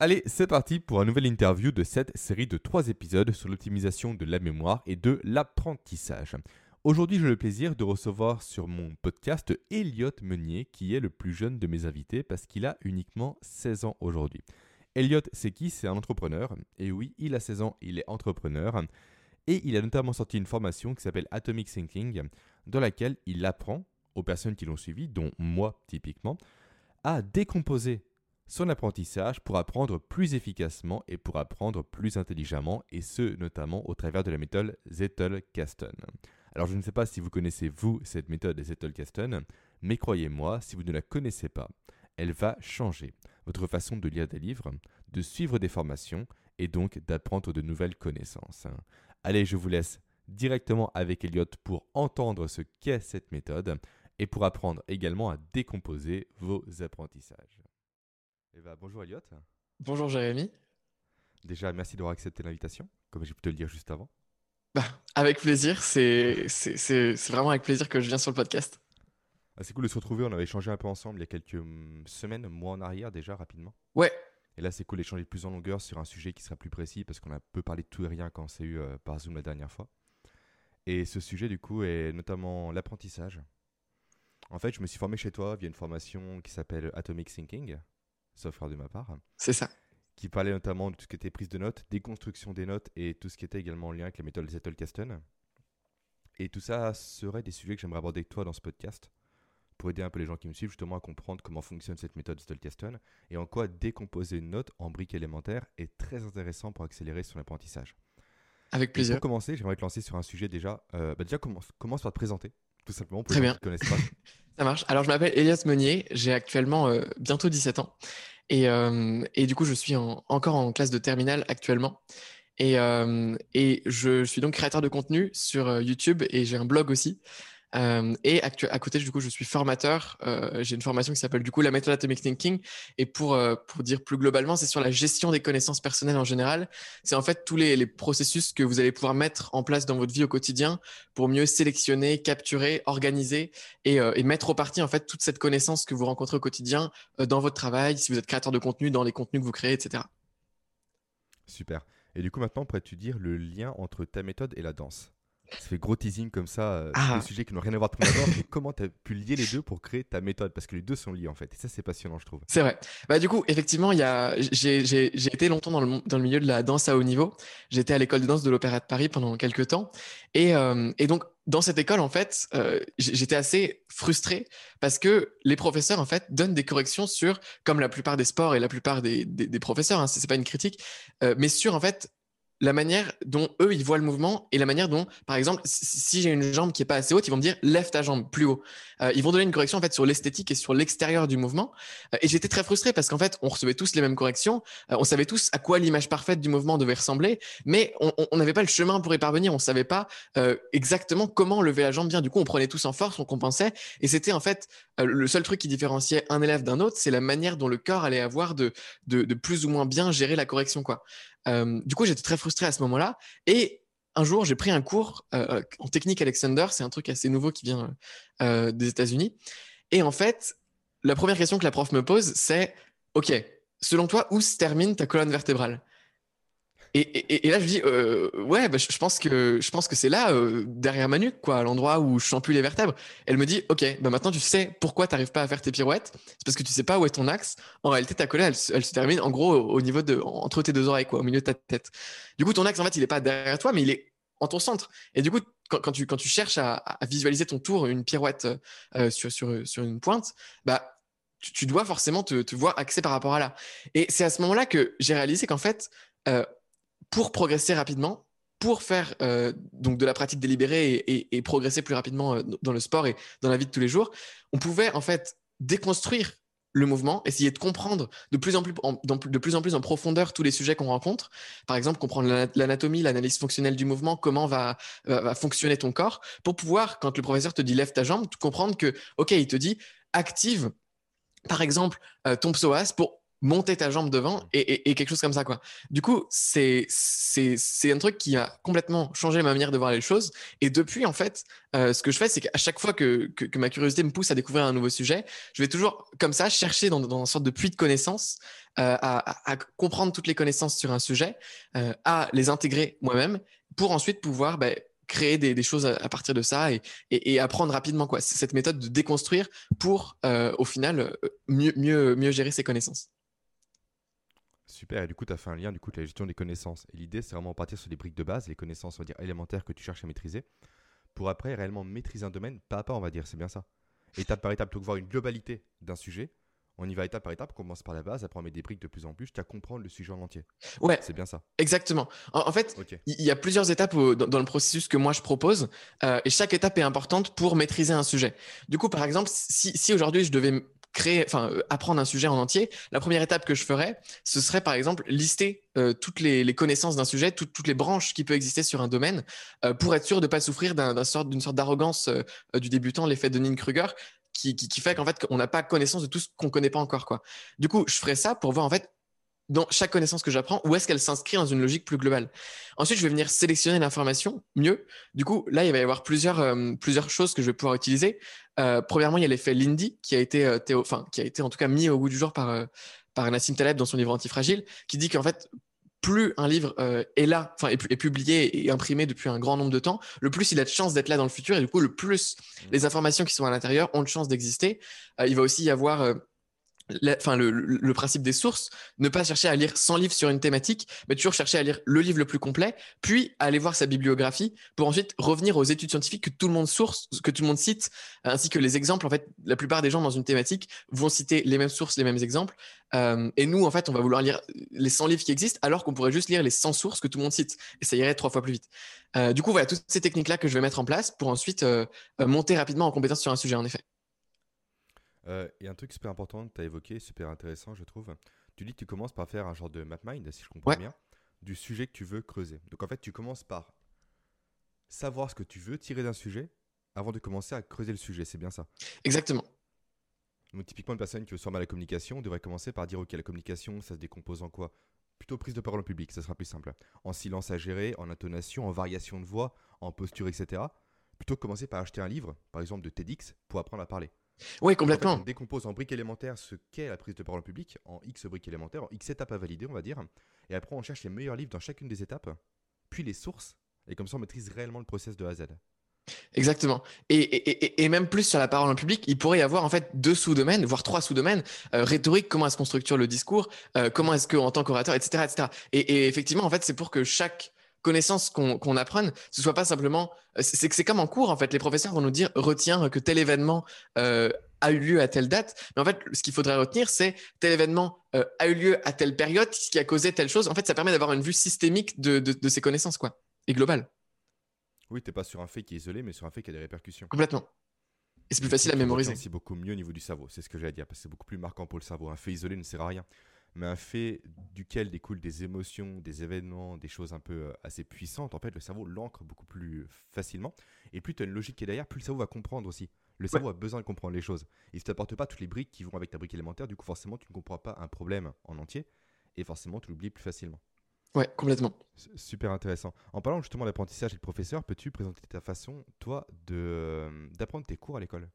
Allez, c'est parti pour un nouvel interview de cette série de trois épisodes sur l'optimisation de la mémoire et de l'apprentissage. Aujourd'hui, j'ai le plaisir de recevoir sur mon podcast Elliot Meunier, qui est le plus jeune de mes invités parce qu'il a uniquement 16 ans aujourd'hui. Elliot, c'est qui? C'est un entrepreneur. Et oui, il a 16 ans, il est entrepreneur. Et il a notamment sorti une formation qui s'appelle Atomic Thinking, dans laquelle il apprend aux personnes qui l'ont suivi, dont moi typiquement, à décomposer son apprentissage pour apprendre plus efficacement et pour apprendre plus intelligemment, et ce notamment au travers de la méthode Zettel-Kasten. Alors je ne sais pas si vous connaissez vous cette méthode Zettel-Kasten, mais croyez-moi, si vous ne la connaissez pas, elle va changer votre façon de lire des livres, de suivre des formations et donc d'apprendre de nouvelles connaissances. Allez, je vous laisse directement avec Elliot pour entendre ce qu'est cette méthode et pour apprendre également à décomposer vos apprentissages. Eh ben, bonjour Elliot. Bonjour Jérémy. Déjà, merci d'avoir accepté l'invitation, comme j'ai pu te le dire juste avant. Bah, avec plaisir, c'est vraiment avec plaisir que je viens sur le podcast. Ah, c'est cool de se retrouver, on avait échangé un peu ensemble il y a quelques hum, semaines, mois en arrière déjà, rapidement. Ouais. Et là, c'est cool d'échanger plus en longueur sur un sujet qui sera plus précis, parce qu'on a peu parlé de tout et rien quand c'est eu euh, par Zoom la dernière fois. Et ce sujet, du coup, est notamment l'apprentissage. En fait, je me suis formé chez toi via une formation qui s'appelle Atomic Thinking, sauf de ma part. C'est ça. Qui parlait notamment de tout ce qui était prise de notes, déconstruction des notes et tout ce qui était également en lien avec la méthode Zettel-Kasten. Et tout ça serait des sujets que j'aimerais aborder avec toi dans ce podcast pour aider un peu les gens qui me suivent justement à comprendre comment fonctionne cette méthode Zettel-Kasten et en quoi décomposer une note en briques élémentaires est très intéressant pour accélérer son apprentissage. Avec plaisir. pour commencer, j'aimerais te lancer sur un sujet déjà. Euh, bah déjà, commence, commence par te présenter, tout simplement, pour Très bien. gens qui ne connaissent pas. Ça marche. Alors, je m'appelle Elias Meunier, j'ai actuellement euh, bientôt 17 ans. Et, euh, et, du coup, je suis en, encore en classe de terminale actuellement. Et, euh, et je suis donc créateur de contenu sur YouTube et j'ai un blog aussi. Euh, et à côté, du coup, je suis formateur. Euh, j'ai une formation qui s'appelle du coup la méthode Atomic Thinking. Et pour, euh, pour dire plus globalement, c'est sur la gestion des connaissances personnelles en général. C'est en fait tous les, processus que vous allez pouvoir mettre en place dans votre vie au quotidien pour mieux sélectionner, capturer, organiser et, et mettre au parti en fait toute cette connaissance que vous rencontrez au quotidien dans votre travail, si vous êtes créateur de contenu, dans les contenus que vous créez, etc. Super. Et du coup, maintenant, pourrais-tu dire le lien entre ta méthode et la danse? Ça fait gros teasing comme ça, euh, ah. des sujets qui n'ont rien à voir de abord, mais comment tu as pu lier les deux pour créer ta méthode? Parce que les deux sont liés en fait, et ça c'est passionnant je trouve. C'est vrai. Bah, du coup, effectivement, j'ai été longtemps dans le, dans le, milieu de la danse à haut niveau. J'étais à l'école de danse de l'Opéra de Paris pendant quelques temps. Et, euh, et donc, dans cette école, en fait, euh, j'étais assez frustré parce que les professeurs, en fait, donnent des corrections sur, comme la plupart des sports et la plupart des, des, des professeurs, hein, c'est pas une critique, euh, mais sur, en fait, la manière dont eux ils voient le mouvement et la manière dont, par exemple, si j'ai une jambe qui est pas assez haute, ils vont me dire lève ta jambe plus haut. Euh, ils vont donner une correction en fait sur l'esthétique et sur l'extérieur du mouvement. Euh, et j'étais très frustré parce qu'en fait, on recevait tous les mêmes corrections, euh, on savait tous à quoi l'image parfaite du mouvement devait ressembler, mais on n'avait pas le chemin pour y parvenir. On savait pas exactement comment lever la jambe bien. Du coup, on prenait tous en force, on compensait, et c'était en fait le seul truc qui différenciait un élève d'un autre, c'est la manière dont le corps allait avoir de, de, de plus ou moins bien gérer la correction, quoi. Euh, du coup, j'étais très frustré à ce moment-là. Et un jour, j'ai pris un cours euh, en technique Alexander. C'est un truc assez nouveau qui vient euh, des États-Unis. Et en fait, la première question que la prof me pose, c'est OK, selon toi, où se termine ta colonne vertébrale? Et, là, je dis, euh, ouais, bah, je, pense que je pense que c'est là, euh, derrière ma nuque, quoi, l'endroit où je sens plus les vertèbres. Elle me dit, ok, bah maintenant tu sais pourquoi tu n'arrives pas à faire tes pirouettes. C'est parce que tu sais pas où est ton axe. En réalité, ta colonne, elle, se termine en gros au, niveau de entre tes deux oreilles, quoi, au milieu de ta tête. Du coup, ton axe, en fait, il est pas derrière toi, mais il est en ton centre. Et du coup, quand, tu quand tu cherches à, visualiser ton tour, une pirouette euh, sur sur sur une pointe, bah tu, dois forcément te, te voir axé par rapport à là. Et c'est à ce moment-là que j'ai réalisé qu'en fait pour progresser rapidement, pour faire euh, donc de la pratique délibérée et, progresser plus rapidement euh, dans le sport et dans la vie de tous les jours, on pouvait en fait déconstruire le mouvement, essayer de comprendre de plus en plus en, de plus en plus en profondeur tous les sujets qu'on rencontre. Par exemple, comprendre l'anatomie, l'analyse fonctionnelle du mouvement, comment va, fonctionner ton corps, pour pouvoir, quand le professeur te dit lève ta jambe, comprendre que, ok, il te dit active, par exemple, euh, ton psoas pour monter ta jambe devant Mmh. et, quelque chose comme ça quoi. Du coup, c'est c'est un truc qui a complètement changé ma manière de voir les choses. Et depuis en fait, euh, ce que je fais, c'est qu'à chaque fois que, que, ma curiosité me pousse à découvrir un nouveau sujet, je vais toujours comme ça chercher dans, dans une sorte de puits de connaissances euh, à, à, comprendre toutes les connaissances sur un sujet, euh, à les intégrer moi-même pour ensuite pouvoir ben, créer des, choses à, partir de ça et, et, apprendre rapidement quoi. C'est cette méthode de déconstruire pour euh, au final mieux, mieux, mieux gérer ses connaissances. Super, et du coup, tu as fait un lien du coup, de la gestion des connaissances. Et l'idée, c'est vraiment partir sur des briques de base, les connaissances, on va dire, élémentaires que tu cherches à maîtriser, pour après réellement maîtriser un domaine, pas à pas, on va dire, c'est bien ça. Étape par étape, plutôt que voir une globalité d'un sujet, on y va étape par étape, on commence par la base, après on met des briques de plus en plus jusqu'à comprendre le sujet en entier. Ouais. C'est bien ça. Exactement. En, fait, il y, a plusieurs étapes dans, le processus que moi je propose, euh, et chaque étape est importante pour maîtriser un sujet. Du coup, par exemple, si, aujourd'hui je devais euh, apprendre un sujet en entier, la première étape que je ferais, ce serait par exemple lister euh, toutes les, connaissances d'un sujet, toutes les branches qui peuvent exister sur un domaine, pour être sûr de ne pas souffrir d'une sorte, d'arrogance du débutant, l'effet de Dunning-Kruger, qui, qui, fait qu'en fait, on n'a pas connaissance de tout ce qu'on connaît pas encore. Du coup, je ferai ça pour voir en fait dans chaque connaissance que j'apprends, où est-ce qu'elle s'inscrit dans une logique plus globale. Ensuite, je vais venir sélectionner l'information mieux. Du coup, là, il va y avoir euh, plusieurs choses que je vais pouvoir utiliser. Euh, premièrement, il y a l'effet Lindy, qui a été, euh, enfin, qui a été en tout cas mis au goût du jour par, par Nassim Taleb dans son livre Antifragile, qui dit qu'en fait, plus un livre euh, est là, enfin est, publié et imprimé depuis un grand nombre de temps, le plus il a de chances d'être là dans le futur et du coup le plus mmh. les informations qui sont à l'intérieur ont de chances d'exister. Euh, il va aussi y avoir euh, enfin le, principe des sources, ne pas chercher à lire 100 livres sur une thématique, mais toujours chercher à lire le livre le plus complet, puis aller voir sa bibliographie pour ensuite revenir aux études scientifiques que tout le monde source, que tout le monde cite, ainsi que les exemples. En fait, la plupart des gens dans une thématique vont citer les mêmes sources, les mêmes exemples. Euh, et nous, en fait, on va vouloir lire les 100 livres qui existent, alors qu'on pourrait juste lire les 100 sources que tout le monde cite, et ça irait trois fois plus vite. Euh, du coup, voilà, toutes ces techniques-là que je vais mettre en place pour ensuite euh, monter rapidement en compétence sur un sujet, en effet. Euh, et un truc super important que tu as évoqué, super intéressant, je trouve. Tu dis que tu commences par faire un genre de map mind, si je comprends bien, du sujet que tu veux creuser. Donc en fait, tu commences par savoir ce que tu veux tirer d'un sujet avant de commencer à creuser le sujet. C'est bien ça? Exactement. Donc typiquement, une personne qui veut se former à la communication devrait commencer par dire, OK, la communication, ça se décompose en quoi? Plutôt prise de parole en public, ça sera plus simple. En silence à gérer, en intonation, en variation de voix, en posture, etc. Plutôt que commencer par acheter un livre, par exemple de TEDx, pour apprendre à parler. Oui, complètement. on décompose en briques élémentaires ce qu'est la prise de parole publique, en X briques élémentaires, en X étapes à valider, on va dire. Et après, on cherche les meilleurs livres dans chacune des étapes, puis les sources, et comme ça, on maîtrise réellement le process de A à Z. Exactement. Et, même plus sur la parole en public, il pourrait y avoir en fait deux sous-domaines, voire trois sous-domaines. Euh, rhétorique, comment est-ce qu'on structure le discours, euh, comment est-ce qu'en tant qu'orateur, etc., etc. Et, effectivement, en fait, c'est pour que chaque connaissance qu'on apprenne, ce soit pas simplement. C'est que c'est comme en cours, en fait. Les professeurs vont nous dire retiens que tel événement euh, a eu lieu à telle date. Mais en fait, ce qu'il faudrait retenir, c'est tel événement euh, a eu lieu à telle période, ce qui a causé telle chose. En fait, ça permet d'avoir une vue systémique de, de, ces connaissances, quoi, et globale. Oui, tu n'es pas sur un fait qui est isolé, mais sur un fait qui a des répercussions. Complètement. Et c'est plus facile à mémoriser. C'est beaucoup mieux au niveau du cerveau, c'est ce que j'allais dire, parce que c'est beaucoup plus marquant pour le cerveau. Un fait isolé ne sert à rien mais un fait duquel découlent des émotions, des événements, des choses un peu euh, assez puissantes, en fait, le cerveau l'ancre beaucoup plus facilement. Et plus tu as une logique qui est derrière, plus le cerveau va comprendre aussi. Le cerveau a besoin de comprendre les choses. Il ne t'apporte pas toutes les briques qui vont avec ta brique élémentaire, du coup, forcément, tu ne comprends pas un problème en entier, et forcément, tu l'oublies plus facilement. Ouais, complètement. Super intéressant. En parlant justement d'apprentissage et de professeur, peux-tu présenter ta façon, toi, euh, d'apprendre tes cours à l'école?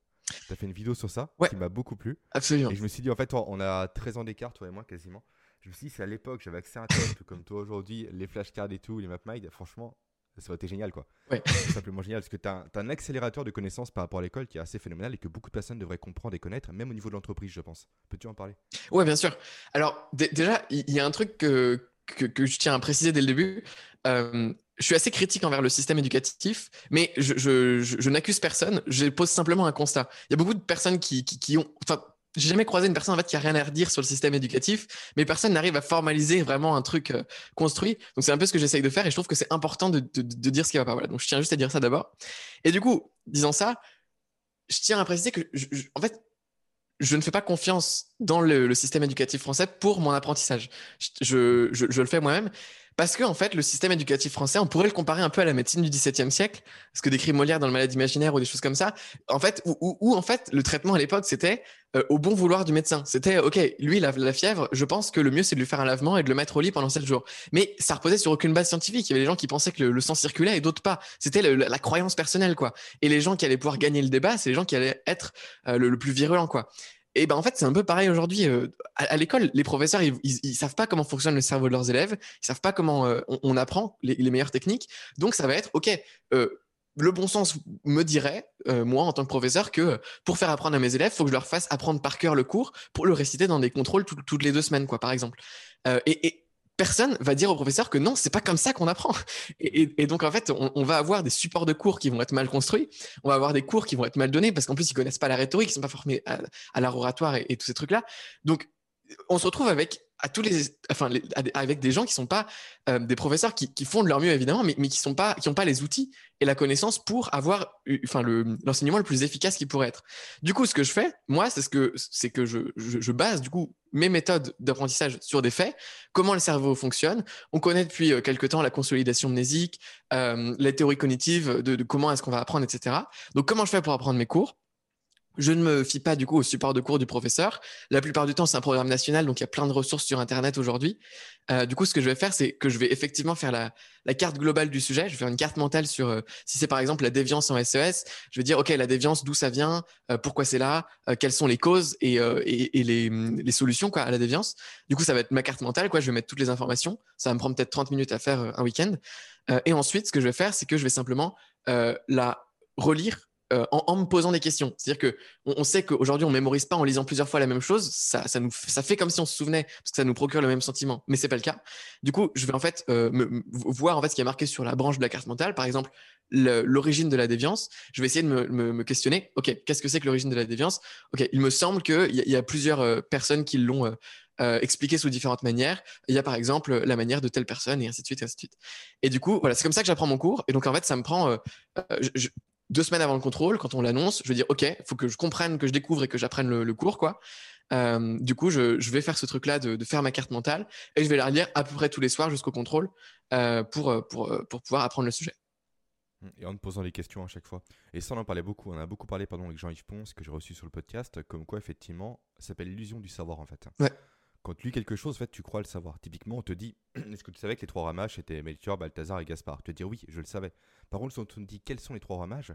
Tu as fait une vidéo sur ça qui m'a beaucoup plu. Absolument. Et je me suis dit, en fait, on a 13 ans d'écart, toi et moi, quasiment. Je me suis dit, c'est à l'époque, j'avais accès à un test comme toi aujourd'hui, les flashcards et tout, les MapMind, franchement, ça aurait été génial, quoi. Ouais. C'est simplement génial parce que tu as, un accélérateur de connaissances par rapport à l'école qui est assez phénoménal et que beaucoup de personnes devraient comprendre et connaître, même au niveau de l'entreprise, je pense. Peux-tu en parler? Ouais, bien sûr. Alors, déjà, il y, a un truc que, que, je tiens à préciser dès le début. Euh, je suis assez critique envers le système éducatif, mais je, n'accuse personne. Je pose simplement un constat. Il y a beaucoup de personnes qui, ont. Enfin, j'ai jamais croisé une personne en fait qui a rien à redire sur le système éducatif, mais personne n'arrive à formaliser vraiment un truc euh, construit. Donc c'est un peu ce que j'essaye de faire et je trouve que c'est important de, dire ce qui va pas. Voilà. Donc je tiens juste à dire ça d'abord. Et du coup, disant ça, je tiens à préciser que, en fait, je ne fais pas confiance dans le, système éducatif français pour mon apprentissage. Je, le fais moi-même Parce que, en fait, le système éducatif français, on pourrait le comparer un peu à la médecine du XVIIe siècle, ce que décrit Molière dans le Malade imaginaire ou des choses comme ça. En fait, où, en fait, le traitement à l'époque, c'était euh, au bon vouloir du médecin. C'était, OK, lui, la, la fièvre, je pense que le mieux, c'est de lui faire un lavement et de le mettre au lit pendant sept jours. Mais ça reposait sur aucune base scientifique. Il y avait des gens qui pensaient que le, sang circulait et d'autres pas. C'était la, croyance personnelle, quoi. Et les gens qui allaient pouvoir gagner le débat, c'est les gens qui allaient être euh, le, plus virulent, quoi. Et ben en fait, c'est un peu pareil aujourd'hui. Euh, à, l'école, les professeurs, ils, ils, savent pas comment fonctionne le cerveau de leurs élèves, ils savent pas comment euh, on, apprend les, meilleures techniques. Donc ça va être, ok, euh, le bon sens me dirait, moi en tant que professeur, que pour faire apprendre à mes élèves, il faut que je leur fasse apprendre par cœur le cours pour le réciter dans des contrôles toutes les deux semaines, quoi, par exemple. et, et personne va dire au professeur que non, c'est pas comme ça qu'on apprend. Et, donc en fait, on, va avoir des supports de cours qui vont être mal construits, on va avoir des cours qui vont être mal donnés parce qu'en plus ils connaissent pas la rhétorique, ils sont pas formés à, à l'art oratoire et, tous ces trucs-là. Donc on se retrouve avec à tous les, enfin, avec des gens qui sont pas euh, des professeurs qui, font de leur mieux évidemment, mais, qui sont pas, qui ont pas les outils et la connaissance pour avoir, enfin, l'enseignement le, plus efficace qui pourrait être. Du coup, ce que je fais, moi, c'est ce que, c'est que je, je, base du coup mes méthodes d'apprentissage sur des faits, comment le cerveau fonctionne. On connaît depuis euh, quelque temps la consolidation mnésique, euh, les théories cognitives de, de comment est-ce qu'on va apprendre, etc. Donc, comment je fais pour apprendre mes cours? Je ne me fie pas du coup au support de cours du professeur. La plupart du temps, c'est un programme national, donc il y a plein de ressources sur Internet aujourd'hui. Euh, du coup, ce que je vais faire, c'est que je vais effectivement faire la, carte globale du sujet. Je vais faire une carte mentale sur euh, si c'est par exemple la déviance en SES. E je vais dire, OK, la déviance, d'où ça vient, euh, pourquoi c'est là, quelles sont les causes et, les, solutions quoi, à la déviance. Du coup, ça va être ma carte mentale. Quoi. Je vais mettre toutes les informations. Ça va me prendre peut-être 30 minutes à faire un week-end. et ensuite, ce que je vais faire, c'est que je vais simplement la relire euh, en, me posant des questions. C'est-à-dire que on, sait qu'aujourd'hui on mémorise pas en lisant plusieurs fois la même chose. Ça, ça, nous, ça fait comme si on se souvenait parce que ça nous procure le même sentiment, mais c'est pas le cas. Du coup, je vais en fait euh, me, voir en fait ce qui est marqué sur la branche de la carte mentale, par exemple l'origine de la déviance. Je vais essayer de me, me, questionner. Ok, qu'est-ce que c'est que l'origine de la déviance? Ok, il me semble qu'il y, y, a plusieurs euh, personnes qui l'ont expliqué sous différentes manières. Il y a par exemple la manière de telle personne et ainsi de suite, et ainsi de suite. Et du coup, voilà, c'est comme ça que j'apprends mon cours. Et donc en fait, ça me prend. Deux semaines avant le contrôle, quand on l'annonce, je vais dire OK, il faut que je comprenne, que je découvre et que j'apprenne le, cours, quoi. Euh, du coup, je, vais faire ce truc-là de, faire ma carte mentale et je vais la relire à peu près tous les soirs jusqu'au contrôle euh, pour, euh, pour, pour pouvoir apprendre le sujet. Et en te posant les questions à chaque fois. Et ça, on en parlait beaucoup. On a beaucoup parlé pardon, avec Jean-Yves Ponce, que j'ai reçu sur le podcast, comme quoi, effectivement, ça s'appelle l'illusion du savoir, en fait. Ouais. Quand tu lis quelque chose, en fait, tu crois le savoir. Typiquement, on te dit Est-ce que tu savais que les trois rois mages étaient Melchior, Balthazar et Gaspard? Tu vas dire Oui, je le savais. Par contre, si on te dit Quels sont les trois rois mages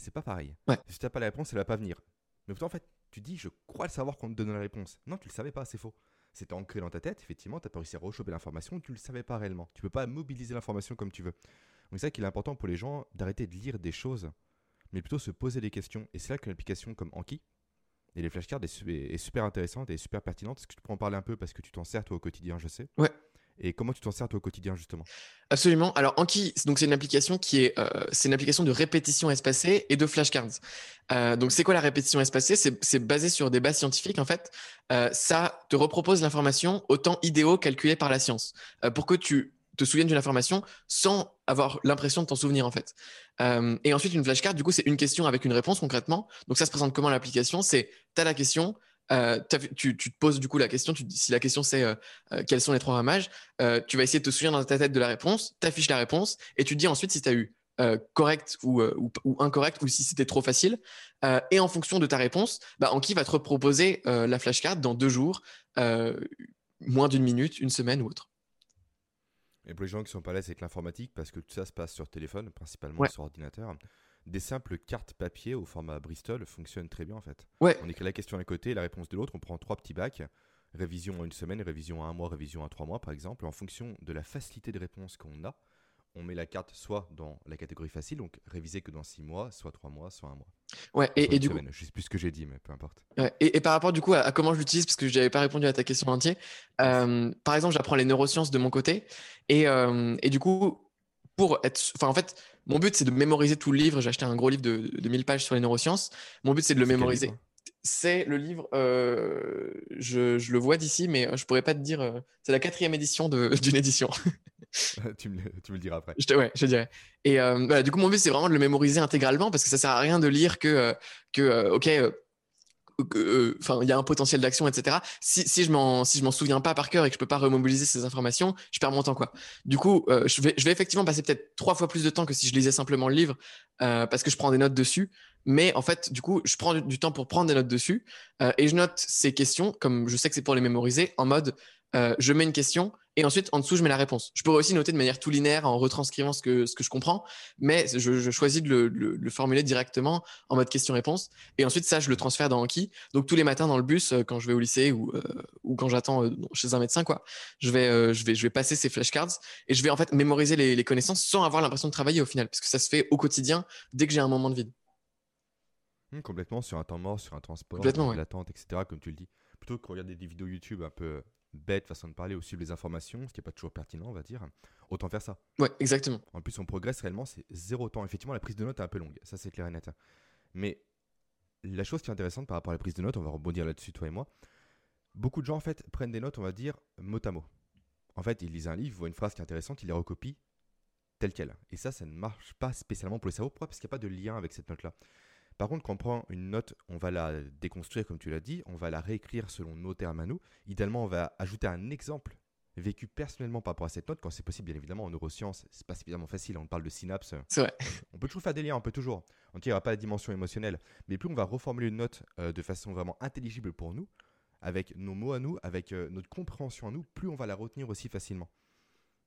c'est pas pareil. Si tu n'as pas la réponse, elle va pas venir. Mais pourtant, en fait, tu dis, je crois le savoir qu'on te donne la réponse. Non, tu le savais pas, c'est faux. C'était ancré dans ta tête, effectivement, tu n'as pas réussi à rechoper l'information, tu le savais pas réellement. Tu peux pas mobiliser l'information comme tu veux. Donc c'est ça qu'il est important pour les gens d'arrêter de lire des choses, mais plutôt se poser des questions. Et c'est là qu'une application comme Anki et les flashcards est, est super intéressante et super pertinente. Est-ce que tu peux en parler un peu parce que tu t'en sers toi au quotidien, je sais? Ouais. Et comment tu t'en sers toi au quotidien justement? Absolument. Alors Anki, donc c'est une application qui est, euh, c'est une application de répétition espacée et de flashcards. Euh, donc c'est quoi la répétition espacée? C'est basé sur des bases scientifiques en fait. Euh, ça te repropose l'information au temps idéaux calculé par la science pour que tu te souviennes d'une information sans avoir l'impression de t'en souvenir en fait. et ensuite une flashcard, du coup c'est une question avec une réponse concrètement. Donc ça se présente comment l'application? C'est tu as la question, euh, tu, te poses du coup la question, tu, si la question c'est euh, euh, quels sont les trois ramages, tu vas essayer de te souvenir dans ta tête de la réponse, tu affiches la réponse et tu dis ensuite si tu as eu correct ou, incorrect ou si c'était trop facile. et en fonction de ta réponse, bah, Anki va te proposer la flashcard dans deux jours, moins d'une minute, une semaine ou autre. Et pour les gens qui sont pas là avec l'informatique, parce que tout ça se passe sur téléphone, principalement sur ordinateur, des simples cartes papier au format Bristol fonctionnent très bien en fait. Ouais. On écrit la question d'un côté, la réponse de l'autre, on prend trois petits bacs, révision en une semaine, révision à un mois, révision à trois mois par exemple. En fonction de la facilité de réponse qu'on a, on met la carte soit dans la catégorie facile, donc réviser que dans six mois, soit trois mois, soit un mois. Ouais, et, du coup. Je sais plus ce que j'ai dit, mais peu importe. Ouais, et, par rapport du coup à, comment je l'utilise, parce que je n'avais pas répondu à ta question entière, euh, par exemple, j'apprends les neurosciences de mon côté, et, euh, et du coup, pour être. Enfin, en fait, mon but, c'est de mémoriser tout le livre. J'ai acheté un gros livre de, de 1000 pages sur les neurosciences. Mon but, c'est de le mémoriser. C'est le livre, euh, je, je, le vois d'ici, mais je pourrais pas te dire. Euh, c'est la quatrième édition d'une édition. tu, me, tu, me, le diras après. Je te, ouais, je dirais. Et euh, du coup, mon but, c'est vraiment de le mémoriser intégralement parce que ça sert à rien de lire que, que ok, enfin, il y a un potentiel d'action, etc. Si, je m'en, si je m'en souviens pas par cœur et que je peux pas remobiliser ces informations, je perds mon temps, quoi. Du coup, euh, je vais, je vais effectivement passer peut-être trois fois plus de temps que si je lisais simplement le livre, euh, parce que je prends des notes dessus. Mais en fait, du coup, je prends du, temps pour prendre des notes dessus euh, et je note ces questions, comme je sais que c'est pour les mémoriser, en mode euh, je mets une question et ensuite en dessous je mets la réponse. Je pourrais aussi noter de manière tout linéaire en retranscrivant ce que, ce que je comprends, mais je, choisis de le, formuler directement en mode question-réponse et ensuite ça je le transfère dans Anki. Donc tous les matins dans le bus euh, quand je vais au lycée ou, euh, ou quand j'attends chez un médecin quoi, je vais, je, vais, je vais passer ces flashcards et je vais en fait mémoriser les, connaissances sans avoir l'impression de travailler au final parce que ça se fait au quotidien dès que j'ai un moment de vide. Mmh, complètement sur un temps mort, sur un transport, sur l'attente, etc. Comme tu le dis. Plutôt que regarder des vidéos YouTube un peu bête façon de parler, ou suivre les informations, ce qui n'est pas toujours pertinent, on va dire, autant faire ça. Ouais, exactement. En plus, on progresse réellement, c'est zéro temps. Effectivement, la prise de notes est un peu longue, ça c'est clair et net. Mais la chose qui est intéressante par rapport à la prise de notes, on va rebondir là-dessus, toi et moi, beaucoup de gens en fait prennent des notes, on va dire, mot à mot. En fait, ils lisent un livre, voient une phrase qui est intéressante, ils les recopient telle qu'elle. Et ça, ça ne marche pas spécialement pour le cerveau. Pourquoi Parce qu'il n'y a pas de lien avec cette note-là. Par contre, quand on prend une note, on va la déconstruire comme tu l'as dit, on va la réécrire selon nos termes à nous. Idéalement, on va ajouter un exemple vécu personnellement par rapport à cette note, quand c'est possible, bien évidemment, en neurosciences, c'est pas suffisamment facile, on parle de vrai. On peut toujours faire des liens, on peut toujours. On ne tirera pas la dimension émotionnelle. Mais plus on va reformuler une note euh, de façon vraiment intelligible pour nous, avec nos mots à nous, avec euh, notre compréhension à nous, plus on va la retenir aussi facilement.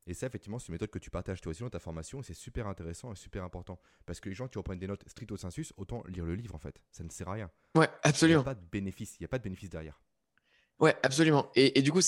Et ça, effectivement, c'est une méthode que tu partages toi aussi dans ta formation c'est super intéressant et super important. Parce que les gens qui reprennent des notes stricto sensus, autant lire le livre en fait. Ça ne sert à rien. Ouais, absolument. Il n'y a pas de bénéfice, il n'y a pas de bénéfice derrière. Ouais, absolument. Et, du coup,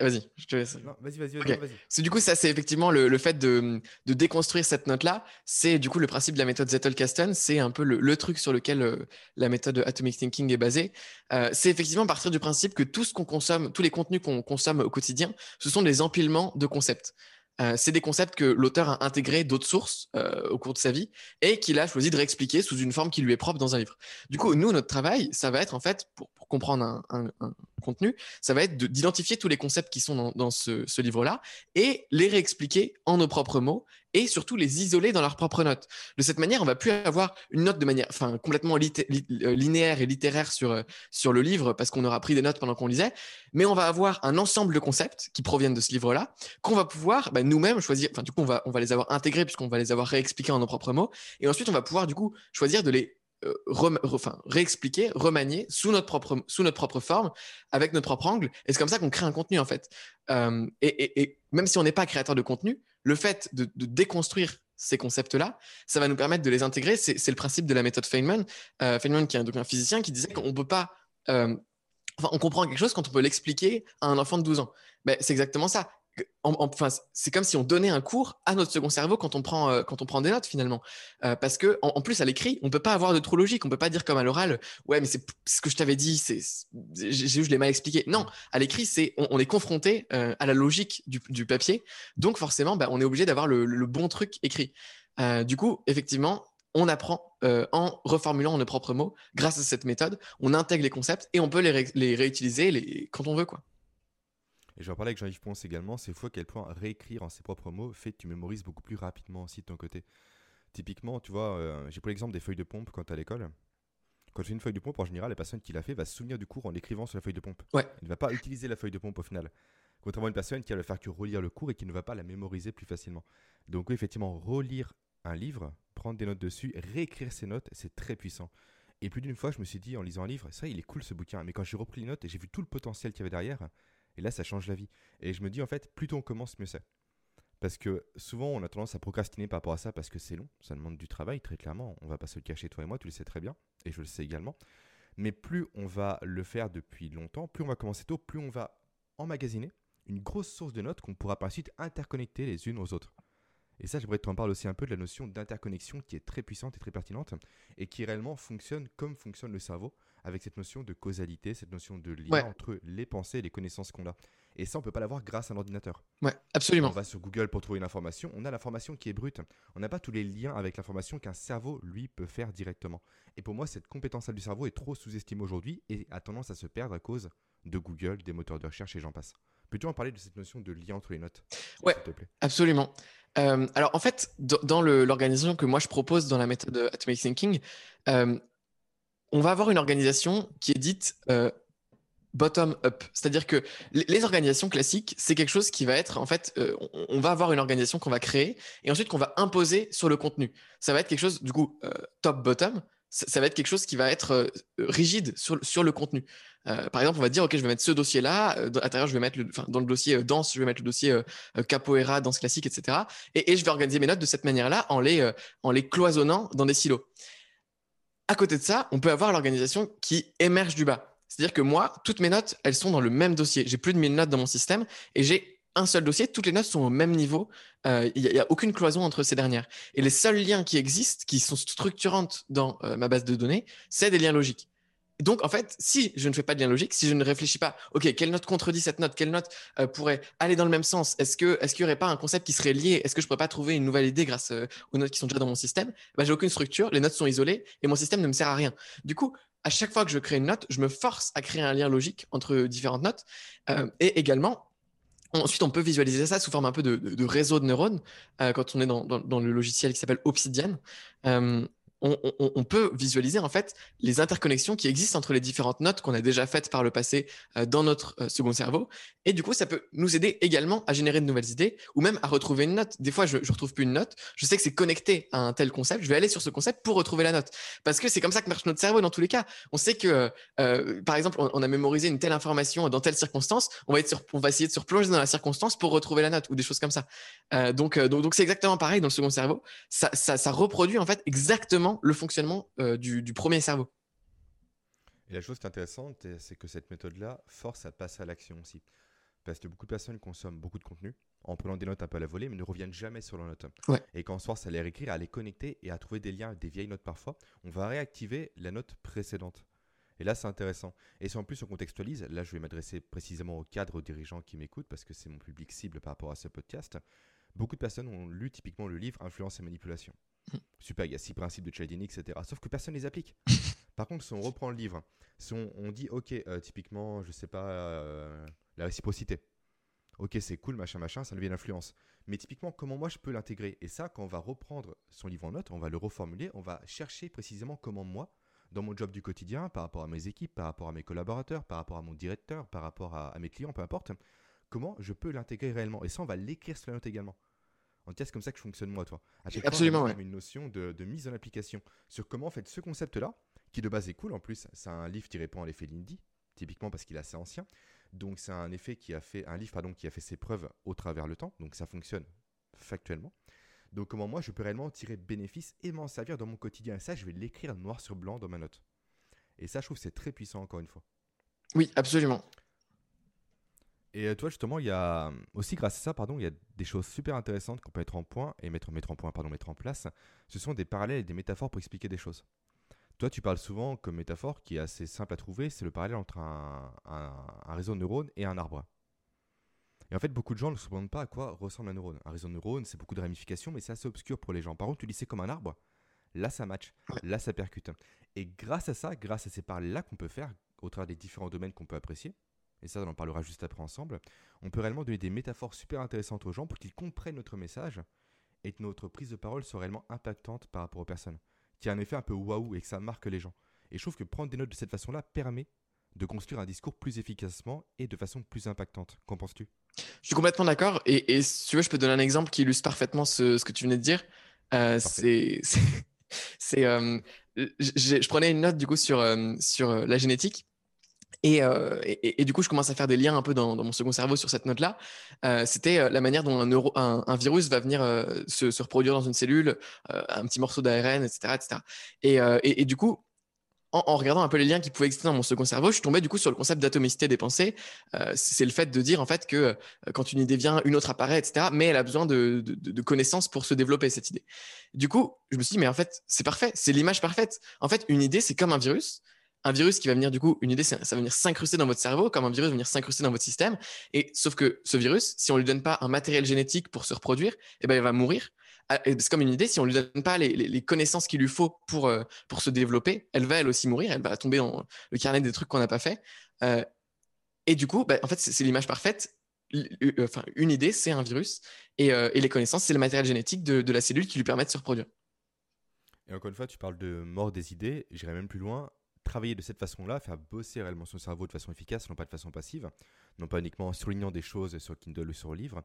vas-y, je te laisse. Vas-y, vas-y, vas-y. C'est du coup, ça, c'est effectivement le, fait de, déconstruire cette note-là. C'est du coup le principe de la méthode Zettel-Kasten. C'est un peu le, truc sur lequel euh, la méthode Atomic Thinking est basée. Euh, c'est effectivement partir du principe que tout ce qu'on consomme, tous les contenus qu'on consomme au quotidien, ce sont des empilements de concepts. Euh, c'est des concepts que l'auteur a intégrés d'autres sources euh, au cours de sa vie et qu'il a choisi de réexpliquer sous une forme qui lui est propre dans un livre. Du coup, nous, notre travail, ça va être en fait, pour, comprendre un, contenu, ça va être d'identifier tous les concepts qui sont dans, ce, livre-là et les réexpliquer en nos propres mots et surtout les isoler dans leurs propres notes. De cette manière, on va plus avoir une note de manière enfin, complètement euh, linéaire et littéraire sur, sur le livre parce qu'on aura pris des notes pendant qu'on lisait, mais on va avoir un ensemble de concepts qui proviennent de ce livre-là qu'on va pouvoir bah, nous-mêmes choisir, enfin du coup on va, on va les avoir intégrés puisqu'on va les avoir réexpliqués en nos propres mots et ensuite on va pouvoir du coup choisir de les euh, enfin, réexpliquer, remanier sous notre, propre, sous notre propre forme, avec notre propre angle. Et c'est comme ça qu'on crée un contenu, en fait. Euh, et, même si on n'est pas créateur de contenu, le fait de, déconstruire ces concepts-là, ça va nous permettre de les intégrer. C'est le principe de la méthode Feynman. Euh, Feynman, qui est un physicien, qui disait qu'on peut pas... enfin, on comprend quelque chose quand on peut l'expliquer à un enfant de 12 ans. Ben, c'est exactement ça enfin, c'est comme si on donnait un cours à notre second cerveau quand on prend, euh, quand on prend des notes finalement. Euh, parce que en, plus, à l'écrit, on peut pas avoir de trop logique. On peut pas dire comme à l'oral, ouais, mais c'est ce que je t'avais dit, c'est, je l'ai mal expliqué. Non, à l'écrit, c'est, on, est confronté euh, à la logique du, papier. Donc forcément, bah, on est obligé d'avoir le, bon truc écrit. du coup, effectivement, on apprend en reformulant nos propres mots grâce à cette méthode. On intègre les concepts et on peut les, réutiliser quand on veut, quoi. Et je vais en parler avec Jean-Yves Ponce également, c'est fou à quel point réécrire en ses propres mots fait que tu mémorises beaucoup plus rapidement aussi de ton côté. Typiquement, tu vois, euh, j'ai pris l'exemple des feuilles de pompe quand tu à l'école. Quand tu fais une feuille de pompe, en général, la personne qui l'a fait va se souvenir du cours en l'écrivant sur la feuille de pompe. Ouais. Il ne va pas utiliser la feuille de pompe au final. Contrairement à une personne qui va le faire que relire le cours et qui ne va pas la mémoriser plus facilement. Donc, oui, effectivement, relire un livre, prendre des notes dessus, réécrire ses notes, c'est très puissant. Et plus d'une fois, je me suis dit en lisant un livre, ça, il est cool ce bouquin. Mais quand j'ai repris les notes et j'ai vu tout le potentiel qu'il y avait derrière, et là, ça change la vie. Et je me dis, en fait, plus tôt on commence, mieux c'est. Parce que souvent, on a tendance à procrastiner par rapport à ça parce que c'est long, ça demande du travail, très clairement. On va pas se le cacher, toi et moi, tu le sais très bien, et je le sais également. Mais plus on va le faire depuis longtemps, plus on va commencer tôt, plus on va emmagasiner une grosse source de notes qu'on pourra par la suite interconnecter les unes aux autres. Et ça, j'aimerais t'en parler aussi un peu de la notion d'interconnexion qui est très puissante et très pertinente et qui réellement fonctionne comme fonctionne le cerveau avec cette notion de causalité, cette notion de lien entre les pensées et les connaissances qu'on a. Et ça, on peut pas l'avoir grâce à un ordinateur. Ouais, absolument. On va sur Google pour trouver une information, on a l'information qui est brute. On n'a pas tous les liens avec l'information qu'un cerveau, lui, peut faire directement. Et pour moi, cette compétence-là du cerveau est trop sous-estimée aujourd'hui et a tendance à se perdre à cause de Google, des moteurs de recherche et j'en passe. Peux-tu en parler de cette notion de lien entre les notes Ouais, absolument. Euh, alors en fait, dans l'organisation que moi je propose dans la méthode Atomic Thinking, euh, on va avoir une organisation qui est dite bottom-up. C'est-à-dire que les organisations classiques, c'est quelque chose qui va être, en fait, euh, on va avoir une organisation qu'on va créer et ensuite qu'on va imposer sur le contenu. Ça va être quelque chose, du coup, euh, top-bottom. Ça, va être quelque chose qui va être euh, rigide sur, sur le contenu. par exemple, on va dire, OK, je vais mettre ce dossier-là. à l'intérieur, je vais mettre, dans le dossier danse, je vais mettre le dossier capoeira, danse classique, etc. Et, et, je vais organiser mes notes de cette manière-là en en les cloisonnant dans des silos. À côté de ça, on peut avoir l'organisation qui émerge du bas. C'est-à-dire que moi, toutes mes notes, elles sont dans le même dossier. J'ai plus de 1000 notes dans mon système et j'ai un seul dossier. Toutes les notes sont au même niveau. Euh, il n'y a, aucune cloison entre ces dernières. Et les seuls liens qui existent, qui sont structurantes dans euh, ma base de données, c'est des liens logiques. Donc, en fait, si je ne fais pas de lien logique, si je ne réfléchis pas, OK, quelle note contredit cette note? Quelle note euh, pourrait aller dans le même sens? Est-ce qu'il est n'y aurait pas un concept qui serait lié? Est-ce que je ne pourrais pas trouver une nouvelle idée grâce aux notes qui sont déjà dans mon système? Bah, J'ai aucune structure, les notes sont isolées et mon système ne me sert à rien. Du coup, à chaque fois que je crée une note, je me force à créer un lien logique entre différentes notes. Euh, et également, Ensuite, on peut visualiser ça sous forme un peu de, réseau de neurones euh, quand on est dans, le logiciel qui s'appelle Obsidian. Euh, on, peut visualiser en fait les interconnexions qui existent entre les différentes notes qu'on a déjà faites par le passé euh, dans notre euh, second cerveau. Et du coup, ça peut nous aider également à générer de nouvelles idées ou même à retrouver une note. Des fois, je ne retrouve plus une note. Je sais que c'est connecté à un tel concept. Je vais aller sur ce concept pour retrouver la note. Parce que c'est comme ça que marche notre cerveau dans tous les cas. On sait que, euh, par exemple, on, a mémorisé une telle information dans telle circonstance. On va, être on va essayer de se replonger dans la circonstance pour retrouver la note ou des choses comme ça. donc, donc, c'est exactement pareil dans le second cerveau. Ça, ça, ça reproduit en fait exactement le fonctionnement euh, du, premier cerveau. Et la chose qui est intéressante, c'est que cette méthode-là force à passer à l'action aussi. Parce que beaucoup de personnes consomment beaucoup de contenu en prenant des notes un peu à la volée, mais ne reviennent jamais sur leurs notes. Et quand on se force à les réécrire, à les connecter et à trouver des liens, des vieilles notes parfois, on va réactiver la note précédente. Et là, c'est intéressant. Et si en plus on contextualise, là, je vais m'adresser précisément aux cadres, aux dirigeants qui m'écoutent, parce que c'est mon public cible par rapport à ce podcast. Beaucoup de personnes ont lu typiquement le livre Influence et manipulation. Super, il y a six principes de Cialdini, etc. Sauf que personne ne les applique. Par contre, si on reprend le livre, si on, dit, ok, euh, typiquement, je sais pas, euh, la réciprocité. Ok, c'est cool, machin, machin, ça devient l'influence. Mais typiquement, comment moi je peux l'intégrer? Et ça, quand on va reprendre son livre en note, on va le reformuler, on va chercher précisément comment moi, dans mon job du quotidien, par rapport à mes équipes, par rapport à mes collaborateurs, par rapport à mon directeur, par rapport à, à mes clients, peu importe, comment je peux l'intégrer réellement? Et ça, on va l'écrire sur la note également. En tout cas, c'est comme ça que je fonctionne moi, toi. À Absolument, fois, une notion de, mise en application sur comment en fait ce concept-là, qui de base est cool en plus, c'est un livre qui répond à l'effet Lindy, typiquement parce qu'il est assez ancien. Donc c'est un effet qui a fait un livre pardon qui a fait ses preuves au travers le temps. Donc ça fonctionne factuellement. Donc comment moi je peux réellement tirer bénéfice et m'en servir dans mon quotidien? Et ça, je vais l'écrire noir sur blanc dans ma note. Et ça, je trouve c'est très puissant encore une fois. Oui, absolument. Et euh, toi, justement, il y a aussi, grâce à ça, pardon, il y a des choses super intéressantes qu'on peut mettre en point et mettre, mettre en point, pardon, mettre en place. Ce sont des parallèles et des métaphores pour expliquer des choses. Toi, tu parles souvent comme métaphore qui est assez simple à trouver, c'est le parallèle entre un, réseau de neurones et un arbre. Et en fait, beaucoup de gens ne se demandent pas à quoi ressemble un neurone. Un réseau de neurones, c'est beaucoup de ramifications, mais c'est assez obscur pour les gens. Par contre, tu dis c'est comme un arbre, là ça match, là ça percute. Et grâce à ça, grâce à ces parallèles-là qu'on peut faire au travers des différents domaines qu'on peut apprécier, et ça on en parlera juste après ensemble, on peut réellement donner des métaphores super intéressantes aux gens pour qu'ils comprennent notre message et que notre prise de parole soit réellement impactante par rapport aux personnes, qui a un effet un peu waouh et que ça marque les gens. Et je trouve que prendre des notes de cette façon-là permet de construire un discours plus efficacement et de façon plus impactante. Qu'en penses-tu? Je suis complètement d'accord. Et, si tu veux, je peux donner un exemple qui illustre parfaitement ce, que tu venais de dire. Euh, c'est, c'est, euh, je prenais une note du coup sur, euh, sur la génétique euh, et, du coup, je commence à faire des liens un peu dans, mon second cerveau sur cette note-là. Euh, c'était euh, la manière dont un, un, virus va venir se, reproduire dans une cellule, un petit morceau d'ARN, etc., etc. Et, du coup, en, regardant un peu les liens qui pouvaient exister dans mon second cerveau, je suis tombé du coup sur le concept d'atomicité des pensées. c'est le fait de dire en fait que quand une idée vient, une autre apparaît, etc. Mais elle a besoin de, de connaissances pour se développer cette idée. Du coup, je me suis dit mais en fait c'est parfait, c'est l'image parfaite. En fait, une idée c'est comme un virus un virus qui va venir du coup, une idée, ça va venir s'incruster dans votre cerveau, comme un virus va venir s'incruster dans votre système. Et sauf que ce virus, si on lui donne pas un matériel génétique pour se reproduire, eh ben, il va mourir. Ah, c'est comme une idée, si on lui donne pas les, connaissances qu'il lui faut pour, euh, pour se développer, elle va elle aussi mourir, elle va tomber dans le carnet des trucs qu'on n'a pas fait. Euh, et du coup, bah, en fait, c'est l'image parfaite. Enfin, une idée, c'est un virus, et, euh, les connaissances, c'est le matériel génétique de, de la cellule qui lui permet de se reproduire. Et encore une fois, tu parles de mort des idées, j'irai même plus loin travailler de cette façon-là, faire bosser réellement son cerveau de façon efficace, non pas de façon passive, non pas uniquement en soulignant des choses sur Kindle ou sur le livre,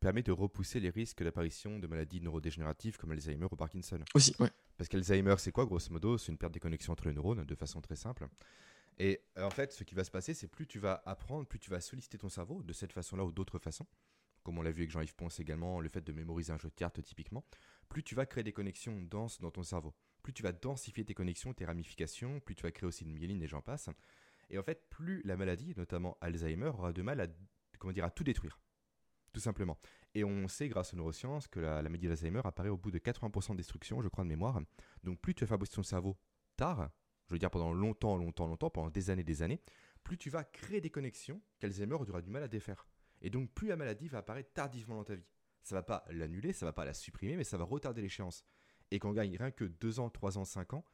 permet de repousser les risques d'apparition de maladies neurodégénératives comme Alzheimer ou Parkinson. Aussi, ouais. Parce qu'Alzheimer, c'est quoi, grosso modo? C'est une perte des connexions entre les neurones, de façon très simple. Et euh, en fait, ce qui va se passer, c'est plus tu vas apprendre, plus tu vas solliciter ton cerveau de cette façon-là ou d'autres façons, comme on l'a vu avec Jean-Yves Ponce également, le fait de mémoriser un jeu de cartes typiquement, plus tu vas créer des connexions denses dans ton cerveau. Plus tu vas densifier tes connexions, tes ramifications, plus tu vas créer aussi de myéline et j'en passe. Et en fait, plus la maladie, notamment Alzheimer, aura de mal à, comment dire, à tout détruire. Tout simplement. Et on sait, grâce aux neurosciences, que la, la maladie d'Alzheimer apparaît au bout de 80% de destruction, je crois, de mémoire. Donc plus tu vas bosser ton cerveau tard, je veux dire pendant longtemps, longtemps, longtemps, pendant des années, des années, plus tu vas créer des connexions qu'Alzheimer aura du mal à défaire. Et donc plus la maladie va apparaître tardivement dans ta vie. Ça va pas l'annuler, ça va pas la supprimer, mais ça va retarder l'échéance. Et qu'on gagne rien que 2 ans, 3 ans, 5 ans,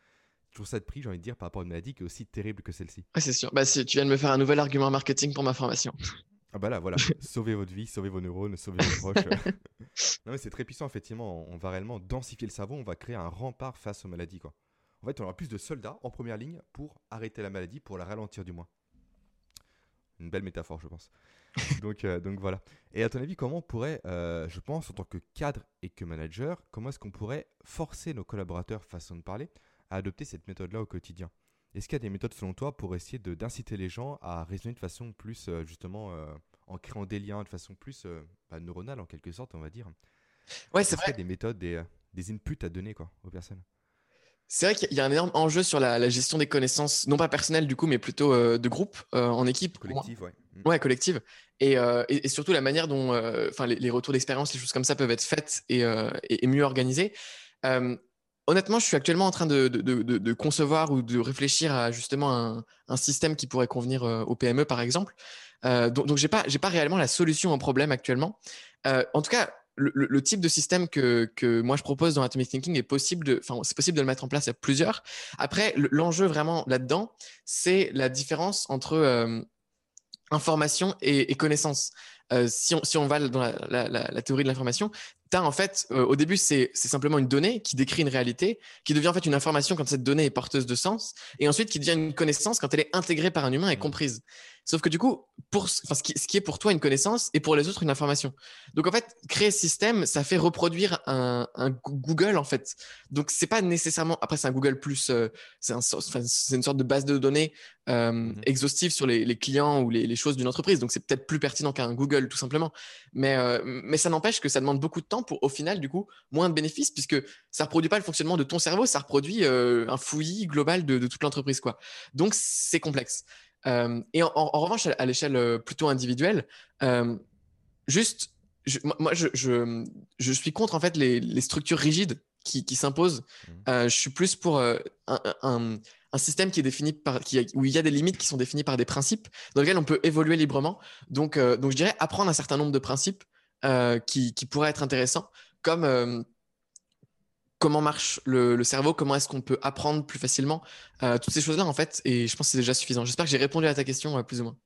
toujours ça de prix, j'ai envie de dire, par rapport à une maladie qui est aussi terrible que celle-ci. C'est sûr. Bah, tu viens de me faire un nouvel argument marketing pour ma formation. Ah bah là, voilà, sauvez votre vie, sauvez vos neurones, sauvez vos proches. non mais c'est très puissant, effectivement, on va réellement densifier le cerveau, on va créer un rempart face aux maladies, quoi. En fait, on aura plus de soldats en première ligne pour arrêter la maladie, pour la ralentir du moins. Une belle métaphore, je pense. donc, euh, donc voilà. Et à ton avis, comment on pourrait, euh, je pense, en tant que cadre et que manager, comment est-ce qu'on pourrait forcer nos collaborateurs, façon de parler, à adopter cette méthode-là au quotidien? Est-ce qu'il y a des méthodes, selon toi, pour essayer d'inciter les gens à raisonner de façon plus, euh, justement, en créant des liens de façon plus bah, neuronale, en quelque sorte, on va dire? Ouais, c'est vrai. des méthodes, des, des inputs à donner quoi, aux personnes? C'est vrai qu'il y a un énorme enjeu sur la, gestion des connaissances, non pas personnelles du coup, mais plutôt euh, de groupe, euh, en équipe. Collective, ouais. Ouais, collective. Et, euh, et, surtout la manière dont enfin les, retours d'expérience, les choses comme ça peuvent être faites et, et mieux organisées. honnêtement, je suis actuellement en train de, de, de, concevoir ou de réfléchir à justement un, un système qui pourrait convenir aux PME, par exemple. donc, donc j'ai pas, j'ai pas réellement la solution au problème actuellement. en tout cas, le, type de système que, moi je propose dans Atomic Thinking est possible de, enfin, c'est possible de le mettre en place à plusieurs. Après, l'enjeu vraiment là-dedans, c'est la différence entre euh, information et, connaissance. Euh, si, on, va dans la, théorie de l'information, en fait, euh, au début, c'est simplement une donnée qui décrit une réalité, qui devient en fait une information quand cette donnée est porteuse de sens, et ensuite qui devient une connaissance quand elle est intégrée par un humain et comprise. Sauf que du coup, pour, ce, qui, ce qui est pour toi une connaissance et pour les autres une information. Donc en fait, créer ce système, ça fait reproduire un, Google en fait. Donc c'est pas nécessairement. Après, c'est un Google plus. Euh, c'est une sorte de base de données euh, mmh exhaustive sur les, clients ou les, les choses d'une entreprise. Donc c'est peut-être plus pertinent qu'un Google tout simplement. Mais, mais ça n'empêche que ça demande beaucoup de temps pour au final du coup moins de bénéfices puisque ça reproduit pas le fonctionnement de ton cerveau, ça reproduit euh, un fouillis global de, toute l'entreprise quoi. Donc c'est complexe. Euh, et en, revanche à, l'échelle euh, plutôt individuelle, juste moi je, je, suis contre en fait les, structures rigides qui, s'imposent. Mmh. je suis plus pour un, un, système qui est défini par, qui, où il y a des limites qui sont définies par des principes dans lesquels on peut évoluer librement. Donc, donc je dirais apprendre un certain nombre de principes euh, qui, qui pourrait être intéressant, comme euh, comment marche le, cerveau, comment est-ce qu'on peut apprendre plus facilement, euh, toutes ces choses-là en fait, et je pense que c'est déjà suffisant. J'espère que j'ai répondu à ta question plus ou moins.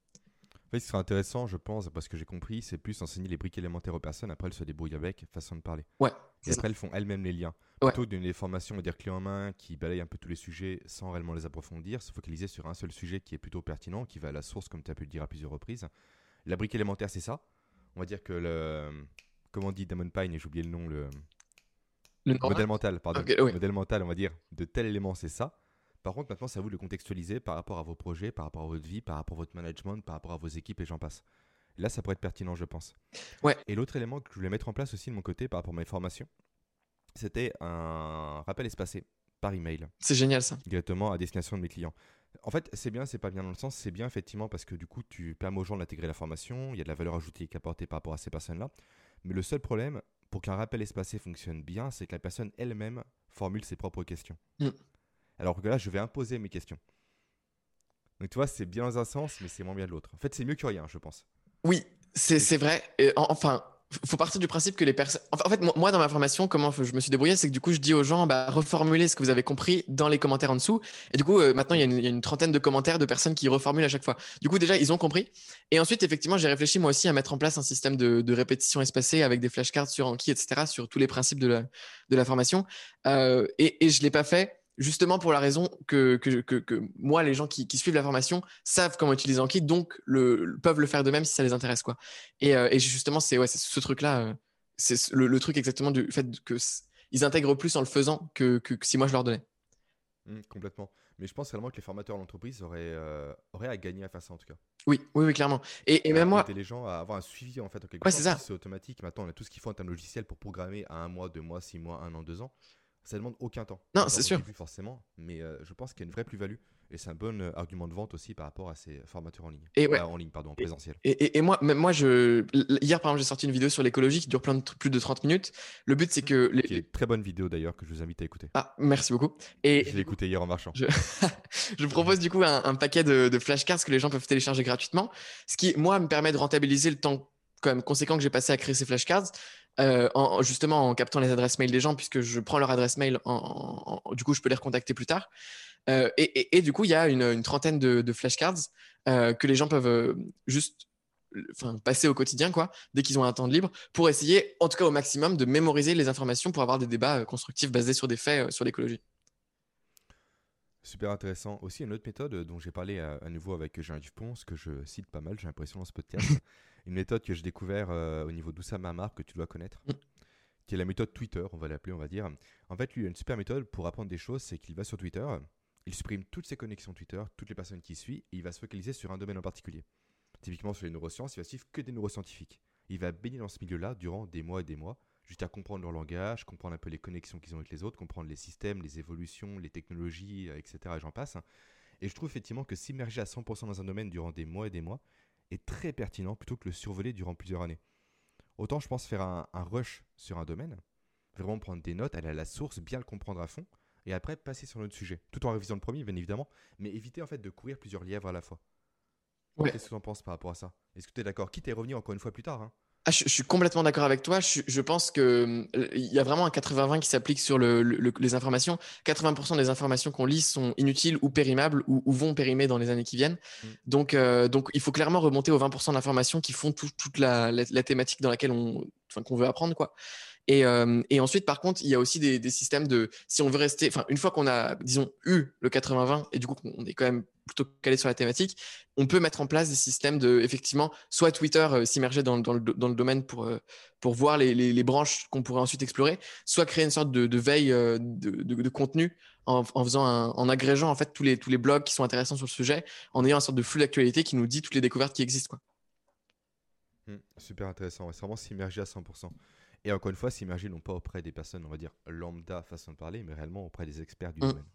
En fait, ce serait intéressant, je pense, parce que j'ai compris, c'est plus enseigner les briques élémentaires aux personnes, après elles se débrouillent avec, façon de parler. Ouais. Et après elles font elles-mêmes les liens. Plutôt d'une des formations, on va dire clé en main, qui balaye un peu tous les sujets sans réellement les approfondir, se focaliser sur un seul sujet qui est plutôt pertinent, qui va à la source, comme tu as pu le dire à plusieurs reprises. La brique élémentaire, c'est ça on va dire que le. Comment on dit Damon Pine Et j'ai oublié le nom. Le, modèle mental, pardon. Le modèle mental, on va dire, de tel élément, c'est ça. Par contre, maintenant, c'est à vous de le contextualiser par rapport à vos projets, par rapport à votre vie, par rapport à votre management, par rapport à vos équipes et j'en passe. Là, ça pourrait être pertinent, je pense. Ouais. Et l'autre élément que je voulais mettre en place aussi de mon côté par rapport à mes formations, c'était un rappel espacé par email. C'est génial ça. Directement à destination de mes clients. En fait, c'est bien, c'est pas bien dans le sens, c'est bien effectivement parce que du coup, tu permets aux gens d'intégrer la formation, il y a de la valeur ajoutée qui est apportée par rapport à ces personnes-là. Mais le seul problème, pour qu'un rappel espacé fonctionne bien, c'est que la personne elle-même formule ses propres questions. Mm. Alors que là, je vais imposer mes questions. Donc tu vois, c'est bien dans un sens, mais c'est moins bien de l'autre. En fait, c'est mieux que rien, je pense. Oui, c'est vrai. enfin, faut partir du principe que les personnes. En fait, moi, dans ma formation, comment je me suis débrouillé, c'est que du coup, je dis aux gens, bah, reformulez ce que vous avez compris dans les commentaires en dessous. Et du coup, euh, maintenant, il y, a une, trentaine de commentaires de personnes qui reformulent à chaque fois. Du coup, déjà, ils ont compris. Et ensuite, effectivement, j'ai réfléchi moi aussi à mettre en place un système de, répétition espacée avec des flashcards sur Anki, etc., sur tous les principes de la, formation. Euh, et, et je l'ai pas fait justement pour la raison que, que, que, moi, les gens qui, qui, suivent la formation savent comment utiliser Anki, donc le, peuvent le faire de même si ça les intéresse. Quoi. Et, euh, et justement, c'est ouais, ce truc-là, euh, c'est le, truc exactement du fait qu'ils intègrent plus en le faisant que, que, si moi je leur donnais. Mmh, complètement. Mais je pense réellement que les formateurs d'entreprise auraient, euh, auraient à gagner à faire ça en tout cas. Oui, oui, oui clairement. Et, et même moi. les gens à avoir un suivi en fait. En quelque ouais, c'est ça. C'est automatique. Maintenant, on a tout ce qu'il faut en termes logiciels pour programmer à un mois, deux mois, six mois, un an, deux ans ça demande aucun temps. Non, c'est sûr. Plus forcément, mais euh, je pense qu'il y a une vraie plus-value et c'est un bon euh, argument de vente aussi par rapport à ces formateurs en ligne. Et ouais. en ligne, pardon, en présentiel. Et, et, moi, moi je... hier, par exemple, j'ai sorti une vidéo sur l'écologie qui dure plein de, plus de 30 minutes. Le but, c'est que. Les... Qui est très bonne vidéo d'ailleurs que je vous invite à écouter. Ah, merci beaucoup. Et... Je l'ai écouté hier en marchant. Je, je propose du coup un, paquet de, de flashcards que les gens peuvent télécharger gratuitement, ce qui, moi, me permet de rentabiliser le temps quand même conséquent que j'ai passé à créer ces flashcards euh, en, justement en captant les adresses mail des gens, puisque je prends leur adresse mail, du coup, je peux les recontacter plus tard. Euh, et, du coup, il y a une, trentaine de, flashcards euh, que les gens peuvent juste passer au quotidien, quoi, dès qu'ils ont un temps de libre, pour essayer, en tout cas au maximum, de mémoriser les informations pour avoir des débats constructifs basés sur des faits sur l'écologie. Super intéressant. Aussi, une autre méthode dont j'ai parlé à, nouveau avec Jean-Yves Ponce, que je cite pas mal, j'ai l'impression, dans ce podcast, une méthode que j'ai découvert euh, au niveau d'Oussama Amar, que tu dois connaître, mm. qui est la méthode Twitter, on va l'appeler, on va dire. En fait, lui, il a une super méthode pour apprendre des choses, c'est qu'il va sur Twitter, il supprime toutes ses connexions Twitter, toutes les personnes qui suivent, et il va se focaliser sur un domaine en particulier. Typiquement sur les neurosciences, il va suivre que des neuroscientifiques. Il va baigner dans ce milieu-là durant des mois et des mois, jusqu'à comprendre leur langage, comprendre un peu les connexions qu'ils ont avec les autres, comprendre les systèmes, les évolutions, les technologies, etc. Et j'en passe. Et je trouve effectivement que s'immerger à 100% dans un domaine durant des mois et des mois, est très pertinent plutôt que le survoler durant plusieurs années. Autant je pense faire un, rush sur un domaine, vraiment prendre des notes, aller à la source, bien le comprendre à fond, et après passer sur notre sujet, tout en révisant le premier bien évidemment, mais éviter en fait de courir plusieurs lièvres à la fois. Qu'est-ce que tu en penses par rapport à ça? Est-ce que tu es d'accord? Quitte à revenir encore une fois plus tard. Hein. Ah, je, suis complètement d'accord avec toi. Je, pense qu'il y a vraiment un 80-20 qui s'applique sur les informations. 80% des informations qu'on lit sont inutiles ou périmables ou, vont périmer dans les années qui viennent. Mm. Donc, euh, donc, il faut clairement remonter aux 20% d'informations qui font toute la, thématique dans laquelle on, qu'on veut apprendre. Quoi. Et, euh, et, ensuite, par contre, il y a aussi des, systèmes de, si on veut rester, enfin, une fois qu'on a, disons, eu le 80-20 et du coup, on est quand même plutôt calé sur la thématique, on peut mettre en place des systèmes de, effectivement, soit Twitter euh, s'immerger dans, dans, le, dans, le, domaine pour, euh, pour voir les, les, branches qu'on pourrait ensuite explorer, soit créer une sorte de, veille de, de, contenu en, en faisant en agrégeant en fait tous les, tous les blogs qui sont intéressants sur le sujet, en ayant une sorte de flux d'actualité qui nous dit toutes les découvertes qui existent. Quoi. Mmh, super intéressant, c'est vraiment s'immerger à 100%. Et encore une fois, s'immerger non pas auprès des personnes, on va dire, lambda façon de parler, mais réellement auprès des experts du mm. domaine.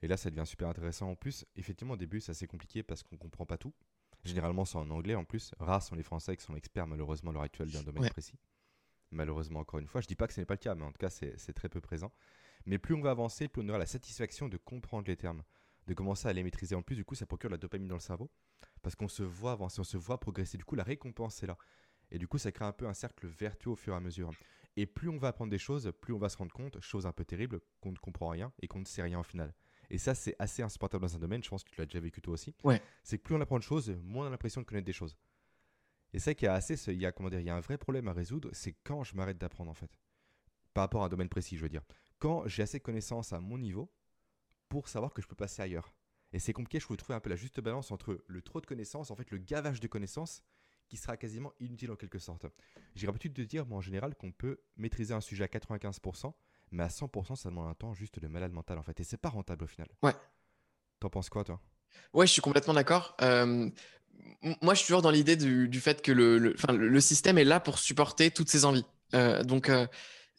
Et là, ça devient super intéressant. En plus, effectivement, au début, c'est assez compliqué parce qu'on comprend pas tout. Généralement, c'est en anglais en plus. Rares sont les Français qui sont experts, malheureusement, à l'heure actuelle, d'un domaine précis. Malheureusement, encore une fois. Je dis pas que ce n'est pas le cas, mais en tout cas, c'est très peu présent. Mais plus on va avancer, plus on aura la satisfaction de comprendre les termes, de commencer à les maîtriser. En plus, du coup, ça procure la dopamine dans le cerveau parce qu'on se voit avancer, on se voit progresser. Du coup, la récompense est là. Et du coup, ça crée un peu un cercle vertueux au fur et à mesure. Et plus on va apprendre des choses, plus on va se rendre compte, chose un peu terrible, qu'on ne comprend rien et qu'on ne sait rien au final. Et ça, c'est assez insupportable dans un domaine, je pense que tu l'as déjà vécu toi aussi. Ouais. C'est que plus on apprend de choses, moins on a l'impression de connaître des choses. Et qu'il y a assez, il y a, comment dire, il y a un vrai problème à résoudre, c'est quand je m'arrête d'apprendre en fait. Par rapport à un domaine précis, je veux dire. Quand j'ai assez de connaissances à mon niveau pour savoir que je peux passer ailleurs. Et c'est compliqué, je trouve, de trouver un peu la juste balance entre le trop de connaissances, en fait, le gavage de connaissances, qui sera quasiment inutile en quelque sorte. J'ai l'habitude de dire, moi, en général, qu'on peut maîtriser un sujet à 95%, mais à 100%, ça demande un temps juste de malade mental, en fait. Et c'est pas rentable au final. Ouais. T'en penses quoi, toi? Ouais, je suis complètement d'accord. Euh, moi, je suis toujours dans l'idée du, fait que le, le, système est là pour supporter toutes ces envies. Euh, donc, euh,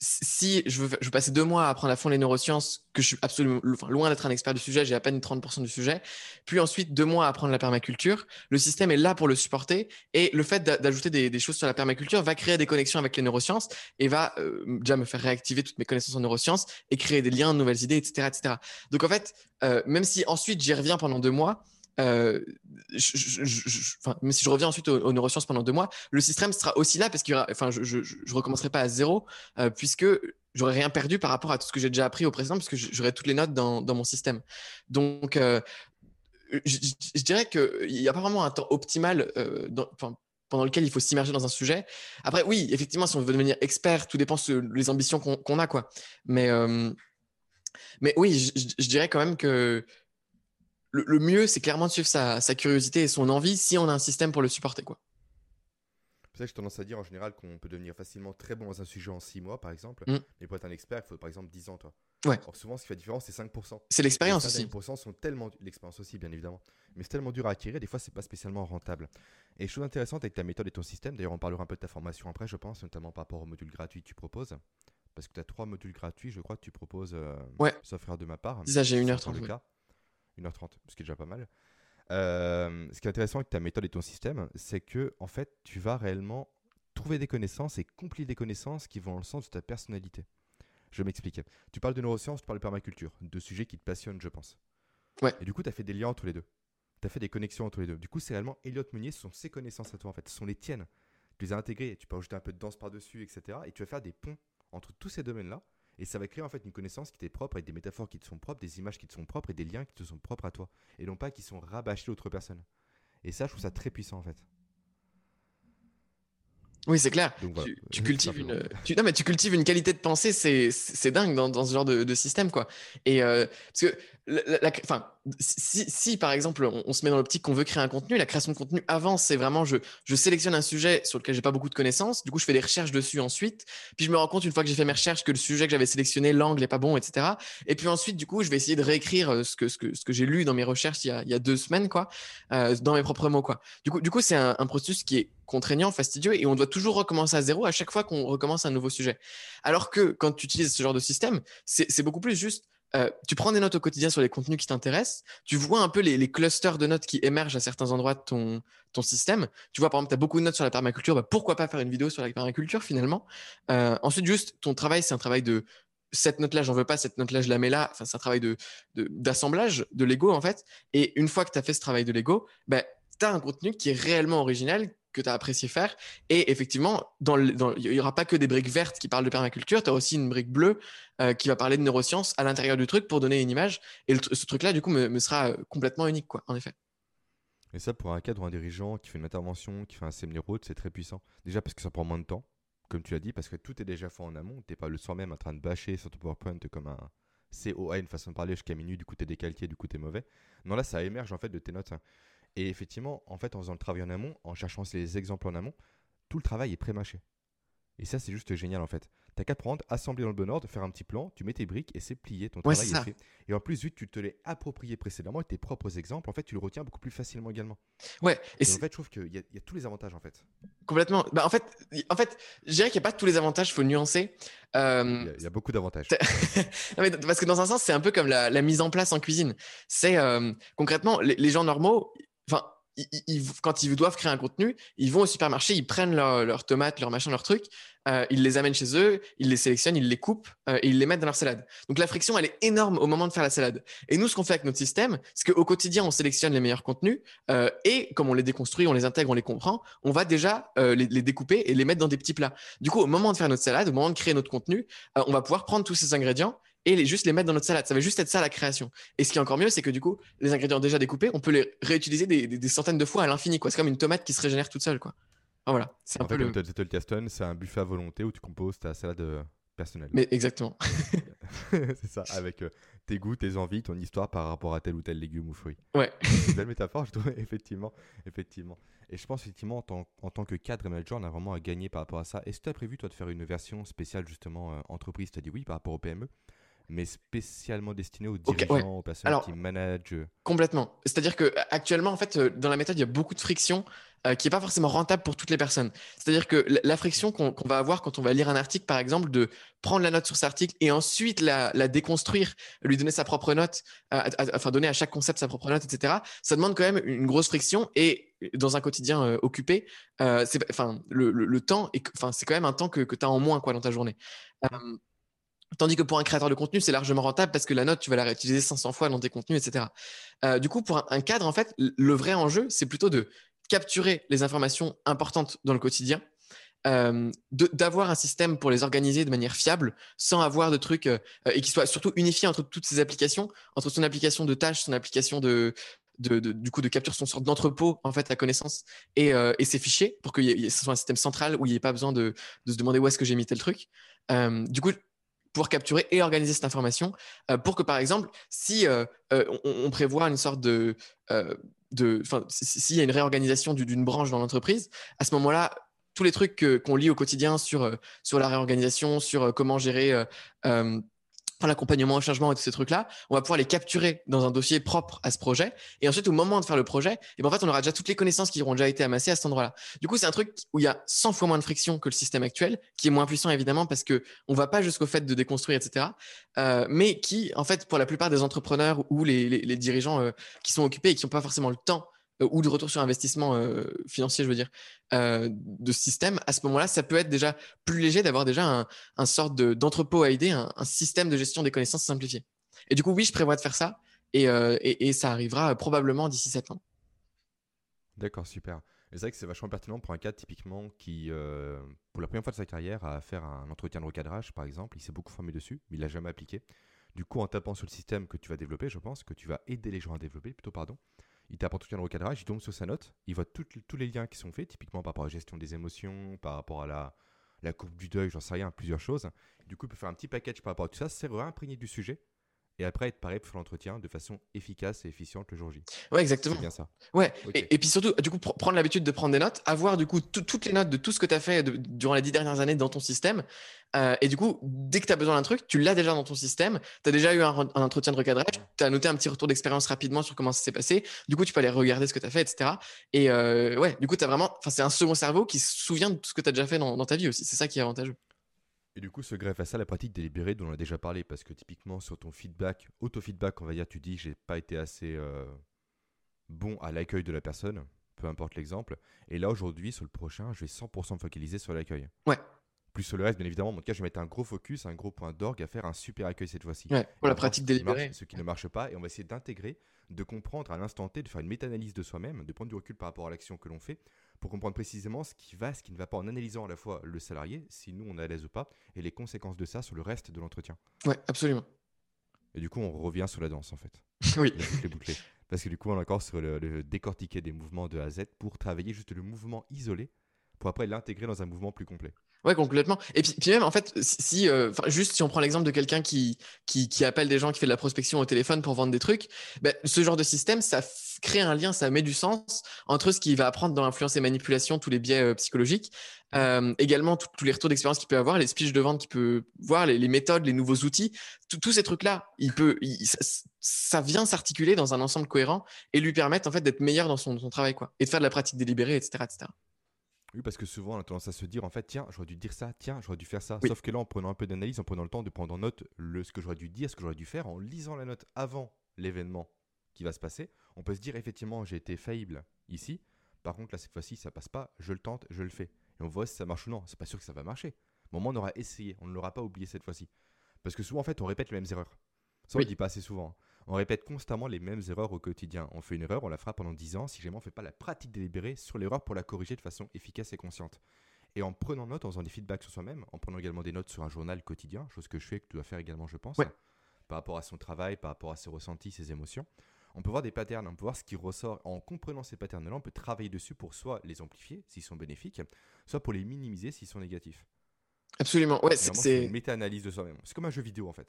si je veux, je passer deux mois à apprendre à fond les neurosciences, que je suis absolument loin d'être un expert du sujet, j'ai à peine 30% du sujet, puis ensuite deux mois à apprendre la permaculture, le système est là pour le supporter et le fait d'ajouter des, choses sur la permaculture va créer des connexions avec les neurosciences et va euh, déjà me faire réactiver toutes mes connaissances en neurosciences et créer des liens, de nouvelles idées, etc. etc. Donc en fait, euh, même si ensuite j'y reviens pendant deux mois, euh, même si je reviens ensuite aux, neurosciences pendant deux mois, le système sera aussi là parce que enfin, je, ne recommencerai pas à zéro euh, puisque j'aurais rien perdu par rapport à tout ce que j'ai déjà appris au précédent puisque j'aurai toutes les notes dans, mon système. Donc, euh, je, dirais qu'il n'y a pas vraiment un temps optimal pendant lequel il faut s'immerger dans un sujet. Après, oui, effectivement, si on veut devenir expert, tout dépend des ambitions qu'on a, quoi. Mais Mais oui, je, dirais quand même que le, mieux, c'est clairement de suivre sa, curiosité et son envie si on a un système pour le supporter. Quoi. C'est ça que j'ai tendance à dire en général qu'on peut devenir facilement très bon dans un sujet en 6 mois, par exemple. Mm. Mais pour être un expert, il faut par exemple 10 ans. Toi. Ouais. souvent, ce qui fait la différence, c'est 5%. C'est l'expérience aussi. 5% sont tellement. L'expérience aussi, bien évidemment. Mais c'est tellement dur à acquérir, des fois, c'est pas spécialement rentable. Et chose intéressante avec ta méthode et ton système, d'ailleurs, on parlera un peu de ta formation après, je pense, notamment par rapport au module gratuit que tu proposes. Parce que tu as trois modules gratuits, je crois, que tu proposes, euh, ouais. sauf erreur de ma part. ça, j'ai 1h30. 1h30, ce qui est déjà pas mal. Euh, ce qui est intéressant avec ta méthode et ton système, c'est que en fait, tu vas réellement trouver des connaissances et compiler des connaissances qui vont dans le sens de ta personnalité. Je m'explique. Tu parles de neurosciences, tu parles de permaculture, deux sujets qui te passionnent, je pense. Ouais. Et du coup, tu as fait des liens entre les deux. Tu as fait des connexions entre les deux. Du coup, c'est réellement Elliot Meunier, ce sont ses connaissances à toi en fait, ce sont les tiennes. Tu les as intégrées, tu peux ajouter un peu de danse par-dessus, etc. Et tu vas faire des ponts entre tous ces domaines-là. Et ça va créer en fait une connaissance qui t'est propre, avec des métaphores qui te sont propres, des images qui te sont propres et des liens qui te sont propres à toi. Et non pas qui sont rabâchés à d'autres personnes. Et ça, je trouve ça très puissant en fait. Oui, c'est clair. tu, cultives une, non, mais tu cultives une qualité de pensée, c'est dingue dans, dans, ce genre de, de système, quoi. Et euh, parce que, la, si, par exemple on, se met dans l'optique qu'on veut créer un contenu, la création de contenu avant, c'est vraiment je, je sélectionne un sujet sur lequel j'ai pas beaucoup de connaissances, du coup je fais des recherches dessus ensuite, puis je me rends compte une fois que j'ai fait mes recherches que le sujet que j'avais sélectionné, l'angle est pas bon, etc. Et puis ensuite, du coup, je vais essayer de réécrire euh, ce que, ce que, ce que j'ai lu dans mes recherches il y a, il y a deux semaines, quoi, euh, dans mes propres mots, quoi. Du coup, du coup c'est un, un processus qui est contraignant, fastidieux, et on doit toujours recommencer à zéro à chaque fois qu'on recommence un nouveau sujet. Alors que quand tu utilises ce genre de système, c'est beaucoup plus juste euh, tu prends des notes au quotidien sur les contenus qui t'intéressent, tu vois un peu les, clusters de notes qui émergent à certains endroits de ton, ton système. Tu vois, par exemple, tu as beaucoup de notes sur la permaculture, bah, pourquoi pas faire une vidéo sur la permaculture finalement? Euh, Ensuite, juste, ton travail, c'est un travail de cette note-là, j'en veux pas, cette note-là, je la mets là. Enfin, c'est un travail de, d'assemblage de, Lego en fait. Et une fois que tu as fait ce travail de Lego, bah, tu as un contenu qui est réellement original, que tu as apprécié faire. Et effectivement, il n'y aura pas que des briques vertes qui parlent de permaculture, tu as aussi une brique bleue euh, qui va parler de neurosciences à l'intérieur du truc pour donner une image. Et ce truc-là, du coup, me, sera euh, complètement unique, quoi, en effet. Et ça, pour un cadre ou un dirigeant qui fait une intervention, qui fait un séminaire route, c'est très puissant. Déjà parce que ça prend moins de temps, comme tu l'as dit, parce que tout est déjà fait en amont. Tu n'es pas le soir même en train de bâcher sur ton PowerPoint comme un COA, une façon de parler jusqu'à minuit, du coup tu es décalqué, du coup tu es mauvais. Non, là, ça émerge en fait de tes notes. Hein. Et effectivement, en fait, en faisant le travail en amont, en cherchant ces exemples en amont, tout le travail est pré-mâché. Et ça, c'est juste génial en fait. T'as qu'à prendre, assembler dans le bon ordre, faire un petit plan, tu mets tes briques et c'est plié, ton travail est, fait. Et en plus, vu que tu te l'es approprié précédemment et tes propres exemples, en fait, tu le retiens beaucoup plus facilement également. Ouais. Et, en fait, je trouve qu'il y, a tous les avantages en fait. Complètement. Bah, en fait, en fait, je dirais qu'il n'y a pas tous les avantages, il faut nuancer. Euh, il, y a, beaucoup d'avantages. parce que dans un sens, c'est un peu comme la, mise en place en cuisine. C'est euh, concrètement, les gens normaux, enfin, quand ils doivent créer un contenu, ils vont au supermarché, ils prennent leurs tomates, leurs machins, leurs trucs, euh, ils les amènent chez eux, ils les sélectionnent, ils les coupent euh, et ils les mettent dans leur salade. Donc la friction, elle est énorme au moment de faire la salade. Et nous, ce qu'on fait avec notre système, c'est qu'au quotidien, on sélectionne les meilleurs contenus euh, et comme on les déconstruit, on les intègre, on les comprend, on va déjà les, les, découper et les mettre dans des petits plats. Du coup, au moment de faire notre salade, au moment de créer notre contenu, on va pouvoir prendre tous ces ingrédients et les, juste les mettre dans notre salade. Ça va juste être ça la création. Et ce qui est encore mieux, c'est que du coup, les ingrédients déjà découpés, on peut les réutiliser des, centaines de fois à l'infini. C'est comme une tomate qui se régénère toute seule. Quoi. voilà, c'est un peu le... c'est un buffet à volonté où tu composes ta salade euh, personnelle. Mais exactement. c'est ça, avec euh, tes goûts, tes envies, ton histoire par rapport à tel ou tel légume ou fruit. Ouais. c'est une belle métaphore, je trouve, effectivement. effectivement. Et je pense effectivement, en tant, que cadre et manager, on a vraiment à gagner par rapport à ça. Est-ce que tu as prévu, toi, de faire une version spéciale, justement, euh, entreprise? Tu as dit oui par rapport au PME mais spécialement destiné aux dirigeants, aux personnes qui managent. Euh. Complètement. C'est-à-dire que actuellement, en fait, euh, dans la méthode, il y a beaucoup de friction euh, qui n'est pas forcément rentable pour toutes les personnes. C'est-à-dire que la friction qu'on va avoir quand on va lire un article, par exemple, de prendre la note sur cet article et ensuite la, déconstruire, lui donner sa propre note, enfin donner à chaque concept sa propre note, etc. Ça demande quand même une grosse friction et dans un quotidien occupé, c'est enfin le, le, temps, enfin c'est quand même un temps que, que tu as en moins quoi dans ta journée. Tandis que pour un créateur de contenu, c'est largement rentable parce que la note, tu vas la réutiliser 500 fois dans tes contenus, etc. Euh, du coup, pour un, cadre, en fait, le vrai enjeu, c'est plutôt de capturer les informations importantes dans le quotidien, euh, d'avoir un système pour les organiser de manière fiable, sans avoir de trucs euh, et qui soit surtout unifié entre toutes ces applications, entre son application de tâches, son application de, du coup de capture son sorte d'entrepôt en fait la connaissance et, ses fichiers pour que ce soit un système central où il n'y ait pas besoin de, se demander où est-ce que j'ai mis tel truc. du coup, pour capturer et organiser cette information pour que, par exemple, si on, prévoit une sorte de, de s'il y a une réorganisation d'une branche dans l'entreprise, à ce moment-là, tous les trucs qu'on lit au quotidien sur, sur la réorganisation, sur comment gérer l'accompagnement au changement et tous ces trucs-là, on va pouvoir les capturer dans un dossier propre à ce projet. Et ensuite, au moment de faire le projet, et eh ben, en fait, on aura déjà toutes les connaissances qui auront déjà été amassées à cet endroit-là. Du coup, c'est un truc où il y a 100 fois moins de friction que le système actuel, qui est moins puissant évidemment parce que on va pas jusqu'au fait de déconstruire, etc. Euh, mais qui, en fait, pour la plupart des entrepreneurs ou les, dirigeants euh, qui sont occupés et qui n'ont pas forcément le temps ou de retour sur investissement euh, financier, je veux dire, euh, de ce système, à ce moment-là, ça peut être déjà plus léger d'avoir déjà un, un sorte d'entrepôt à aider, un, système de gestion des connaissances simplifié. Et du coup, oui, je prévois de faire ça et, et, ça arrivera probablement d'ici septembre. D'accord, super. C'est vrai que c'est vachement pertinent pour un cas typiquement qui, pour la première fois de sa carrière, a à un entretien de recadrage, par exemple. Il s'est beaucoup formé dessus, mais il l'a jamais appliqué. Du coup, en tapant sur le système que tu vas développer, je pense que tu vas aider les gens à développer, plutôt, pardon, il tape en tout cas le recadrage, il tombe sur sa note, il voit tous les liens qui sont faits, typiquement par rapport à la gestion des émotions, par rapport à la, la courbe du deuil, j'en sais rien, plusieurs choses. Du coup, il peut faire un petit package par rapport à tout ça, c'est réimprégner du sujet et après être pareil pour l'entretien de façon efficace et efficiente le jour J. Ouais, exactement. C'est bien ça. Ouais. Et, puis surtout, du coup, prendre l'habitude de prendre des notes, avoir du coup toutes les notes de tout ce que tu as fait durant les dix dernières années dans ton système. Euh, et du coup, dès que tu as besoin d'un truc, tu l'as déjà dans ton système. Tu as déjà eu un, entretien de recadrage, tu as noté un petit retour d'expérience rapidement sur comment ça s'est passé. Du coup, tu peux aller regarder ce que tu as fait, etc. Et euh, ouais, du coup, tu as vraiment, enfin, c'est un second cerveau qui se souvient de tout ce que tu as déjà fait dans, dans ta vie aussi. C'est ça qui est avantageux. Et du coup, se greffe à ça la pratique délibérée dont on a déjà parlé, parce que typiquement sur ton feedback, auto-feedback, on va dire, tu dis j'ai pas été assez euh, bon à l'accueil de la personne, peu importe l'exemple. Et là aujourd'hui, sur le prochain, je vais 100% me focaliser sur l'accueil. Ouais. Plus sur le reste, bien évidemment, en tout cas, je vais mettre un gros focus, un gros point d'orgue à faire un super accueil cette fois-ci. Ouais, pour la pratique délibérée. ce qui ne marche pas, et on va essayer d'intégrer, de comprendre à l'instant T, de faire une méta-analyse de soi-même, de prendre du recul par rapport à l'action que l'on fait, pour comprendre précisément ce qui va, ce qui ne va pas, en analysant à la fois le salarié, si nous on est à l'aise ou pas, et les conséquences de ça sur le reste de l'entretien. Ouais, absolument. Et du coup, on revient sur la danse en fait. oui. Parce que du coup, on est encore sur le, décortiquer des mouvements de A à Z pour travailler juste le mouvement isolé, pour après l'intégrer dans un mouvement plus complet. Ouais, complètement. Et puis, même, en fait, si, euh, juste si on prend l'exemple de quelqu'un qui, qui, qui, appelle des gens, qui fait de la prospection au téléphone pour vendre des trucs, ben, ce genre de système, ça crée un lien, ça met du sens entre ce qu'il va apprendre dans l'influence et manipulation, tous les biais euh, psychologiques, euh, également tous les retours d'expérience qu'il peut avoir, les speeches de vente qu'il peut voir, les, méthodes, les nouveaux outils, tous ces trucs-là, il peut, ça, vient s'articuler dans un ensemble cohérent et lui permettre en fait d'être meilleur dans son, son, travail, quoi, et de faire de la pratique délibérée, etc., etc. Oui, parce que souvent on a tendance à se dire en fait, tiens, j'aurais dû dire ça, tiens, j'aurais dû faire ça. Sauf que là, en prenant un peu d'analyse, en prenant le temps de prendre en note le, ce que j'aurais dû dire, ce que j'aurais dû faire, en lisant la note avant l'événement qui va se passer, on peut se dire effectivement, j'ai été faillible ici. Par contre, là, cette fois-ci, ça passe pas, je le tente, je le fais. Et on voit si ça marche ou non. C'est pas sûr que ça va marcher. Au moins, on aura essayé, on ne l'aura pas oublié cette fois-ci. Parce que souvent, en fait, on répète les mêmes erreurs. Ça, on ne dit pas assez souvent. Hein. On répète constamment les mêmes erreurs au quotidien. On fait une erreur, on la fera pendant 10 ans si jamais on ne fait pas la pratique délibérée sur l'erreur pour la corriger de façon efficace et consciente. Et en prenant note, en faisant des feedbacks sur soi-même, en prenant également des notes sur un journal quotidien, chose que je fais, que tu dois faire également, je pense, par rapport à son travail, par rapport à ses ressentis, ses émotions, on peut voir des patterns, on peut voir ce qui ressort. En comprenant ces patterns-là, on peut travailler dessus pour soit les amplifier s'ils sont bénéfiques, soit pour les minimiser s'ils sont négatifs. Absolument, ouais, c'est une méta-analyse de soi-même. C'est comme un jeu vidéo en fait.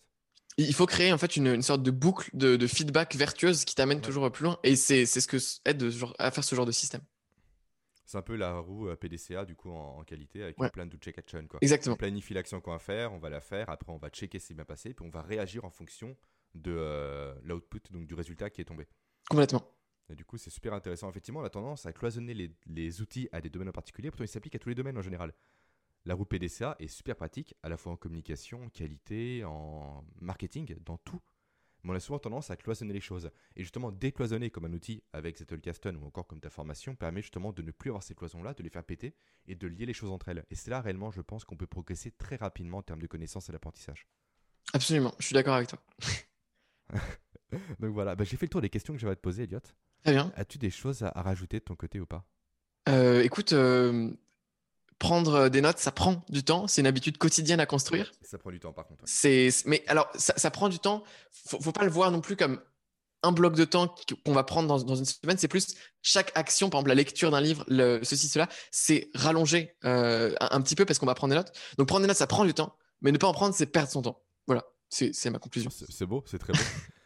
Il faut créer en fait une, sorte de boucle de, feedback vertueuse qui t'amène toujours plus loin. Et c'est ce que aide à faire ce genre de système. C'est un peu la roue euh, PDCA du coup en, qualité avec plein de check action. Quoi. Exactement. On planifie l'action qu'on va faire, on va la faire, après on va checker si c'est bien passé, puis on va réagir en fonction de euh, l'output, donc du résultat qui est tombé. Complètement. Et du coup, c'est super intéressant. Effectivement, on a tendance à cloisonner les, les outils à des domaines en particulier, pourtant ils s'appliquent à tous les domaines en général. La roue PDCA est super pratique, à la fois en communication, en qualité, en marketing, dans tout. Mais on a souvent tendance à cloisonner les choses. Et justement, décloisonner comme un outil avec Zettelkasten ou encore comme ta formation permet justement de ne plus avoir ces cloisons-là, de les faire péter et de lier les choses entre elles. Et c'est là réellement, je pense, qu'on peut progresser très rapidement en termes de connaissances et d'apprentissage. Absolument, je suis d'accord avec toi. Donc voilà, bah, j'ai fait le tour des questions que j'avais à te poser, Elliot. Très bien. As-tu des choses à, rajouter de ton côté ou pas? Euh, Écoute, euh, prendre euh, des notes, ça prend du temps. C'est une habitude quotidienne à construire. Ça prend du temps, par contre. C'est, mais alors, ça, prend du temps. Faut, faut pas le voir non plus comme un bloc de temps qu'on va prendre dans, une semaine. C'est plus chaque action, par exemple la lecture d'un livre, le, ceci, cela, c'est rallonger euh, un, petit peu parce qu'on va prendre des notes. Donc prendre des notes, ça prend du temps, mais ne pas en prendre, c'est perdre son temps. Voilà, c'est ma conclusion. C'est beau, c'est très beau.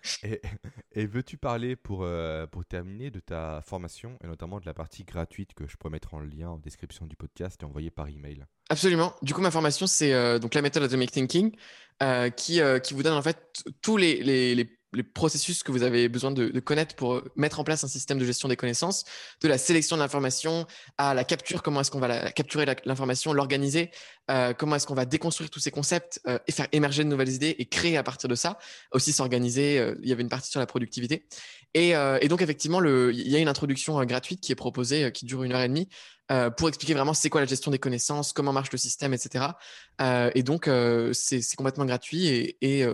et, veux-tu parler pour, euh, pour terminer de ta formation et notamment de la partie gratuite que je pourrais mettre en lien en description du podcast et envoyer par email? Absolument. Du coup, ma formation, c'est euh, donc la méthode Atomic Thinking euh, qui, qui vous donne en fait tous les, les, les les processus que vous avez besoin de, connaître pour euh, mettre en place un système de gestion des connaissances, de la sélection de l'information à la capture, comment est-ce qu'on va la, capturer l'information, l'organiser, euh, comment est-ce qu'on va déconstruire tous ces concepts euh, et faire émerger de nouvelles idées et créer à partir de ça, aussi s'organiser. il y avait une partie sur la productivité. Et, donc, effectivement, il y a une introduction gratuite qui est proposée, qui dure une heure et demie, euh, pour expliquer vraiment c'est quoi la gestion des connaissances, comment marche le système, etc. Euh, et donc, euh, c'est complètement gratuit et,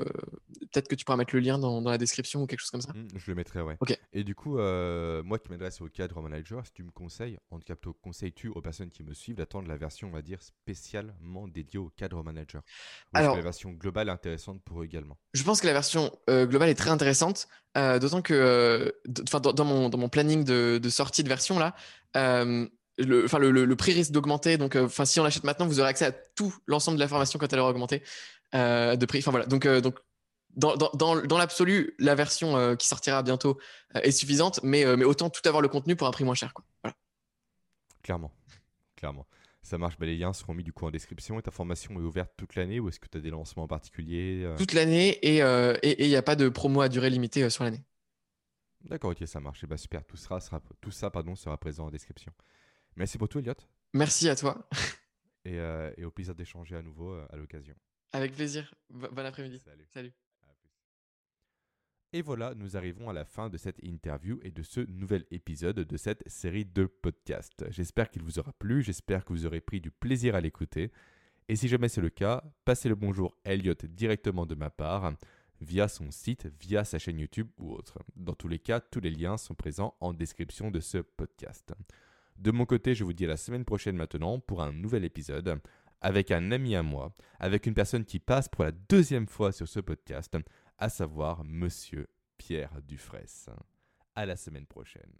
peut-être que tu pourras mettre le lien dans, la description ou quelque chose comme ça. Mmh, je le mettrai, ouais. Et du coup, moi qui m'adresse au cadre manager, si tu me conseilles, en tout cas, conseilles-tu aux personnes qui me suivent d'attendre la version, on va dire, spécialement dédiée au cadre manager? Ou Alors, la version globale est intéressante pour eux également? Je pense que la version globale est très intéressante, d'autant que dans, mon, dans mon planning de, de sortie de version là, le, enfin, le, prix risque d'augmenter. Donc, euh, enfin, si on l'achète maintenant, vous aurez accès à tout l'ensemble de l'information quand elle aura augmenté euh, de prix. Enfin voilà. Donc, euh, donc dans, dans, dans, l'absolu, la version qui sortira bientôt est suffisante, mais, mais autant tout avoir le contenu pour un prix moins cher. Quoi. Voilà. Clairement, clairement. Ça marche, bah, les liens seront mis du coup en description. Et ta formation est ouverte toute l'année ou est-ce que tu as des lancements en particulier Toute l'année et il n'y a pas de promo à durée limitée sur l'année. D'accord, ok, ça marche. Et bah, super, tout, sera, sera, tout ça pardon, sera présent en description. Merci pour tout, Elliot. Merci à toi. Euh, et, au plaisir d'échanger à nouveau euh, à l'occasion. Avec plaisir. bon après-midi. Salut. Salut. Et voilà, nous arrivons à la fin de cette interview et de ce nouvel épisode de cette série de podcasts. J'espère qu'il vous aura plu, j'espère que vous aurez pris du plaisir à l'écouter. Et si jamais c'est le cas, passez le bonjour à Elliot directement de ma part, via son site, via sa chaîne YouTube ou autre. Dans tous les cas, tous les liens sont présents en description de ce podcast. De mon côté, je vous dis à la semaine prochaine maintenant pour un nouvel épisode avec un ami à moi, avec une personne qui passe pour la deuxième fois sur ce podcast, à savoir Monsieur Pierre Dufresne. À la semaine prochaine.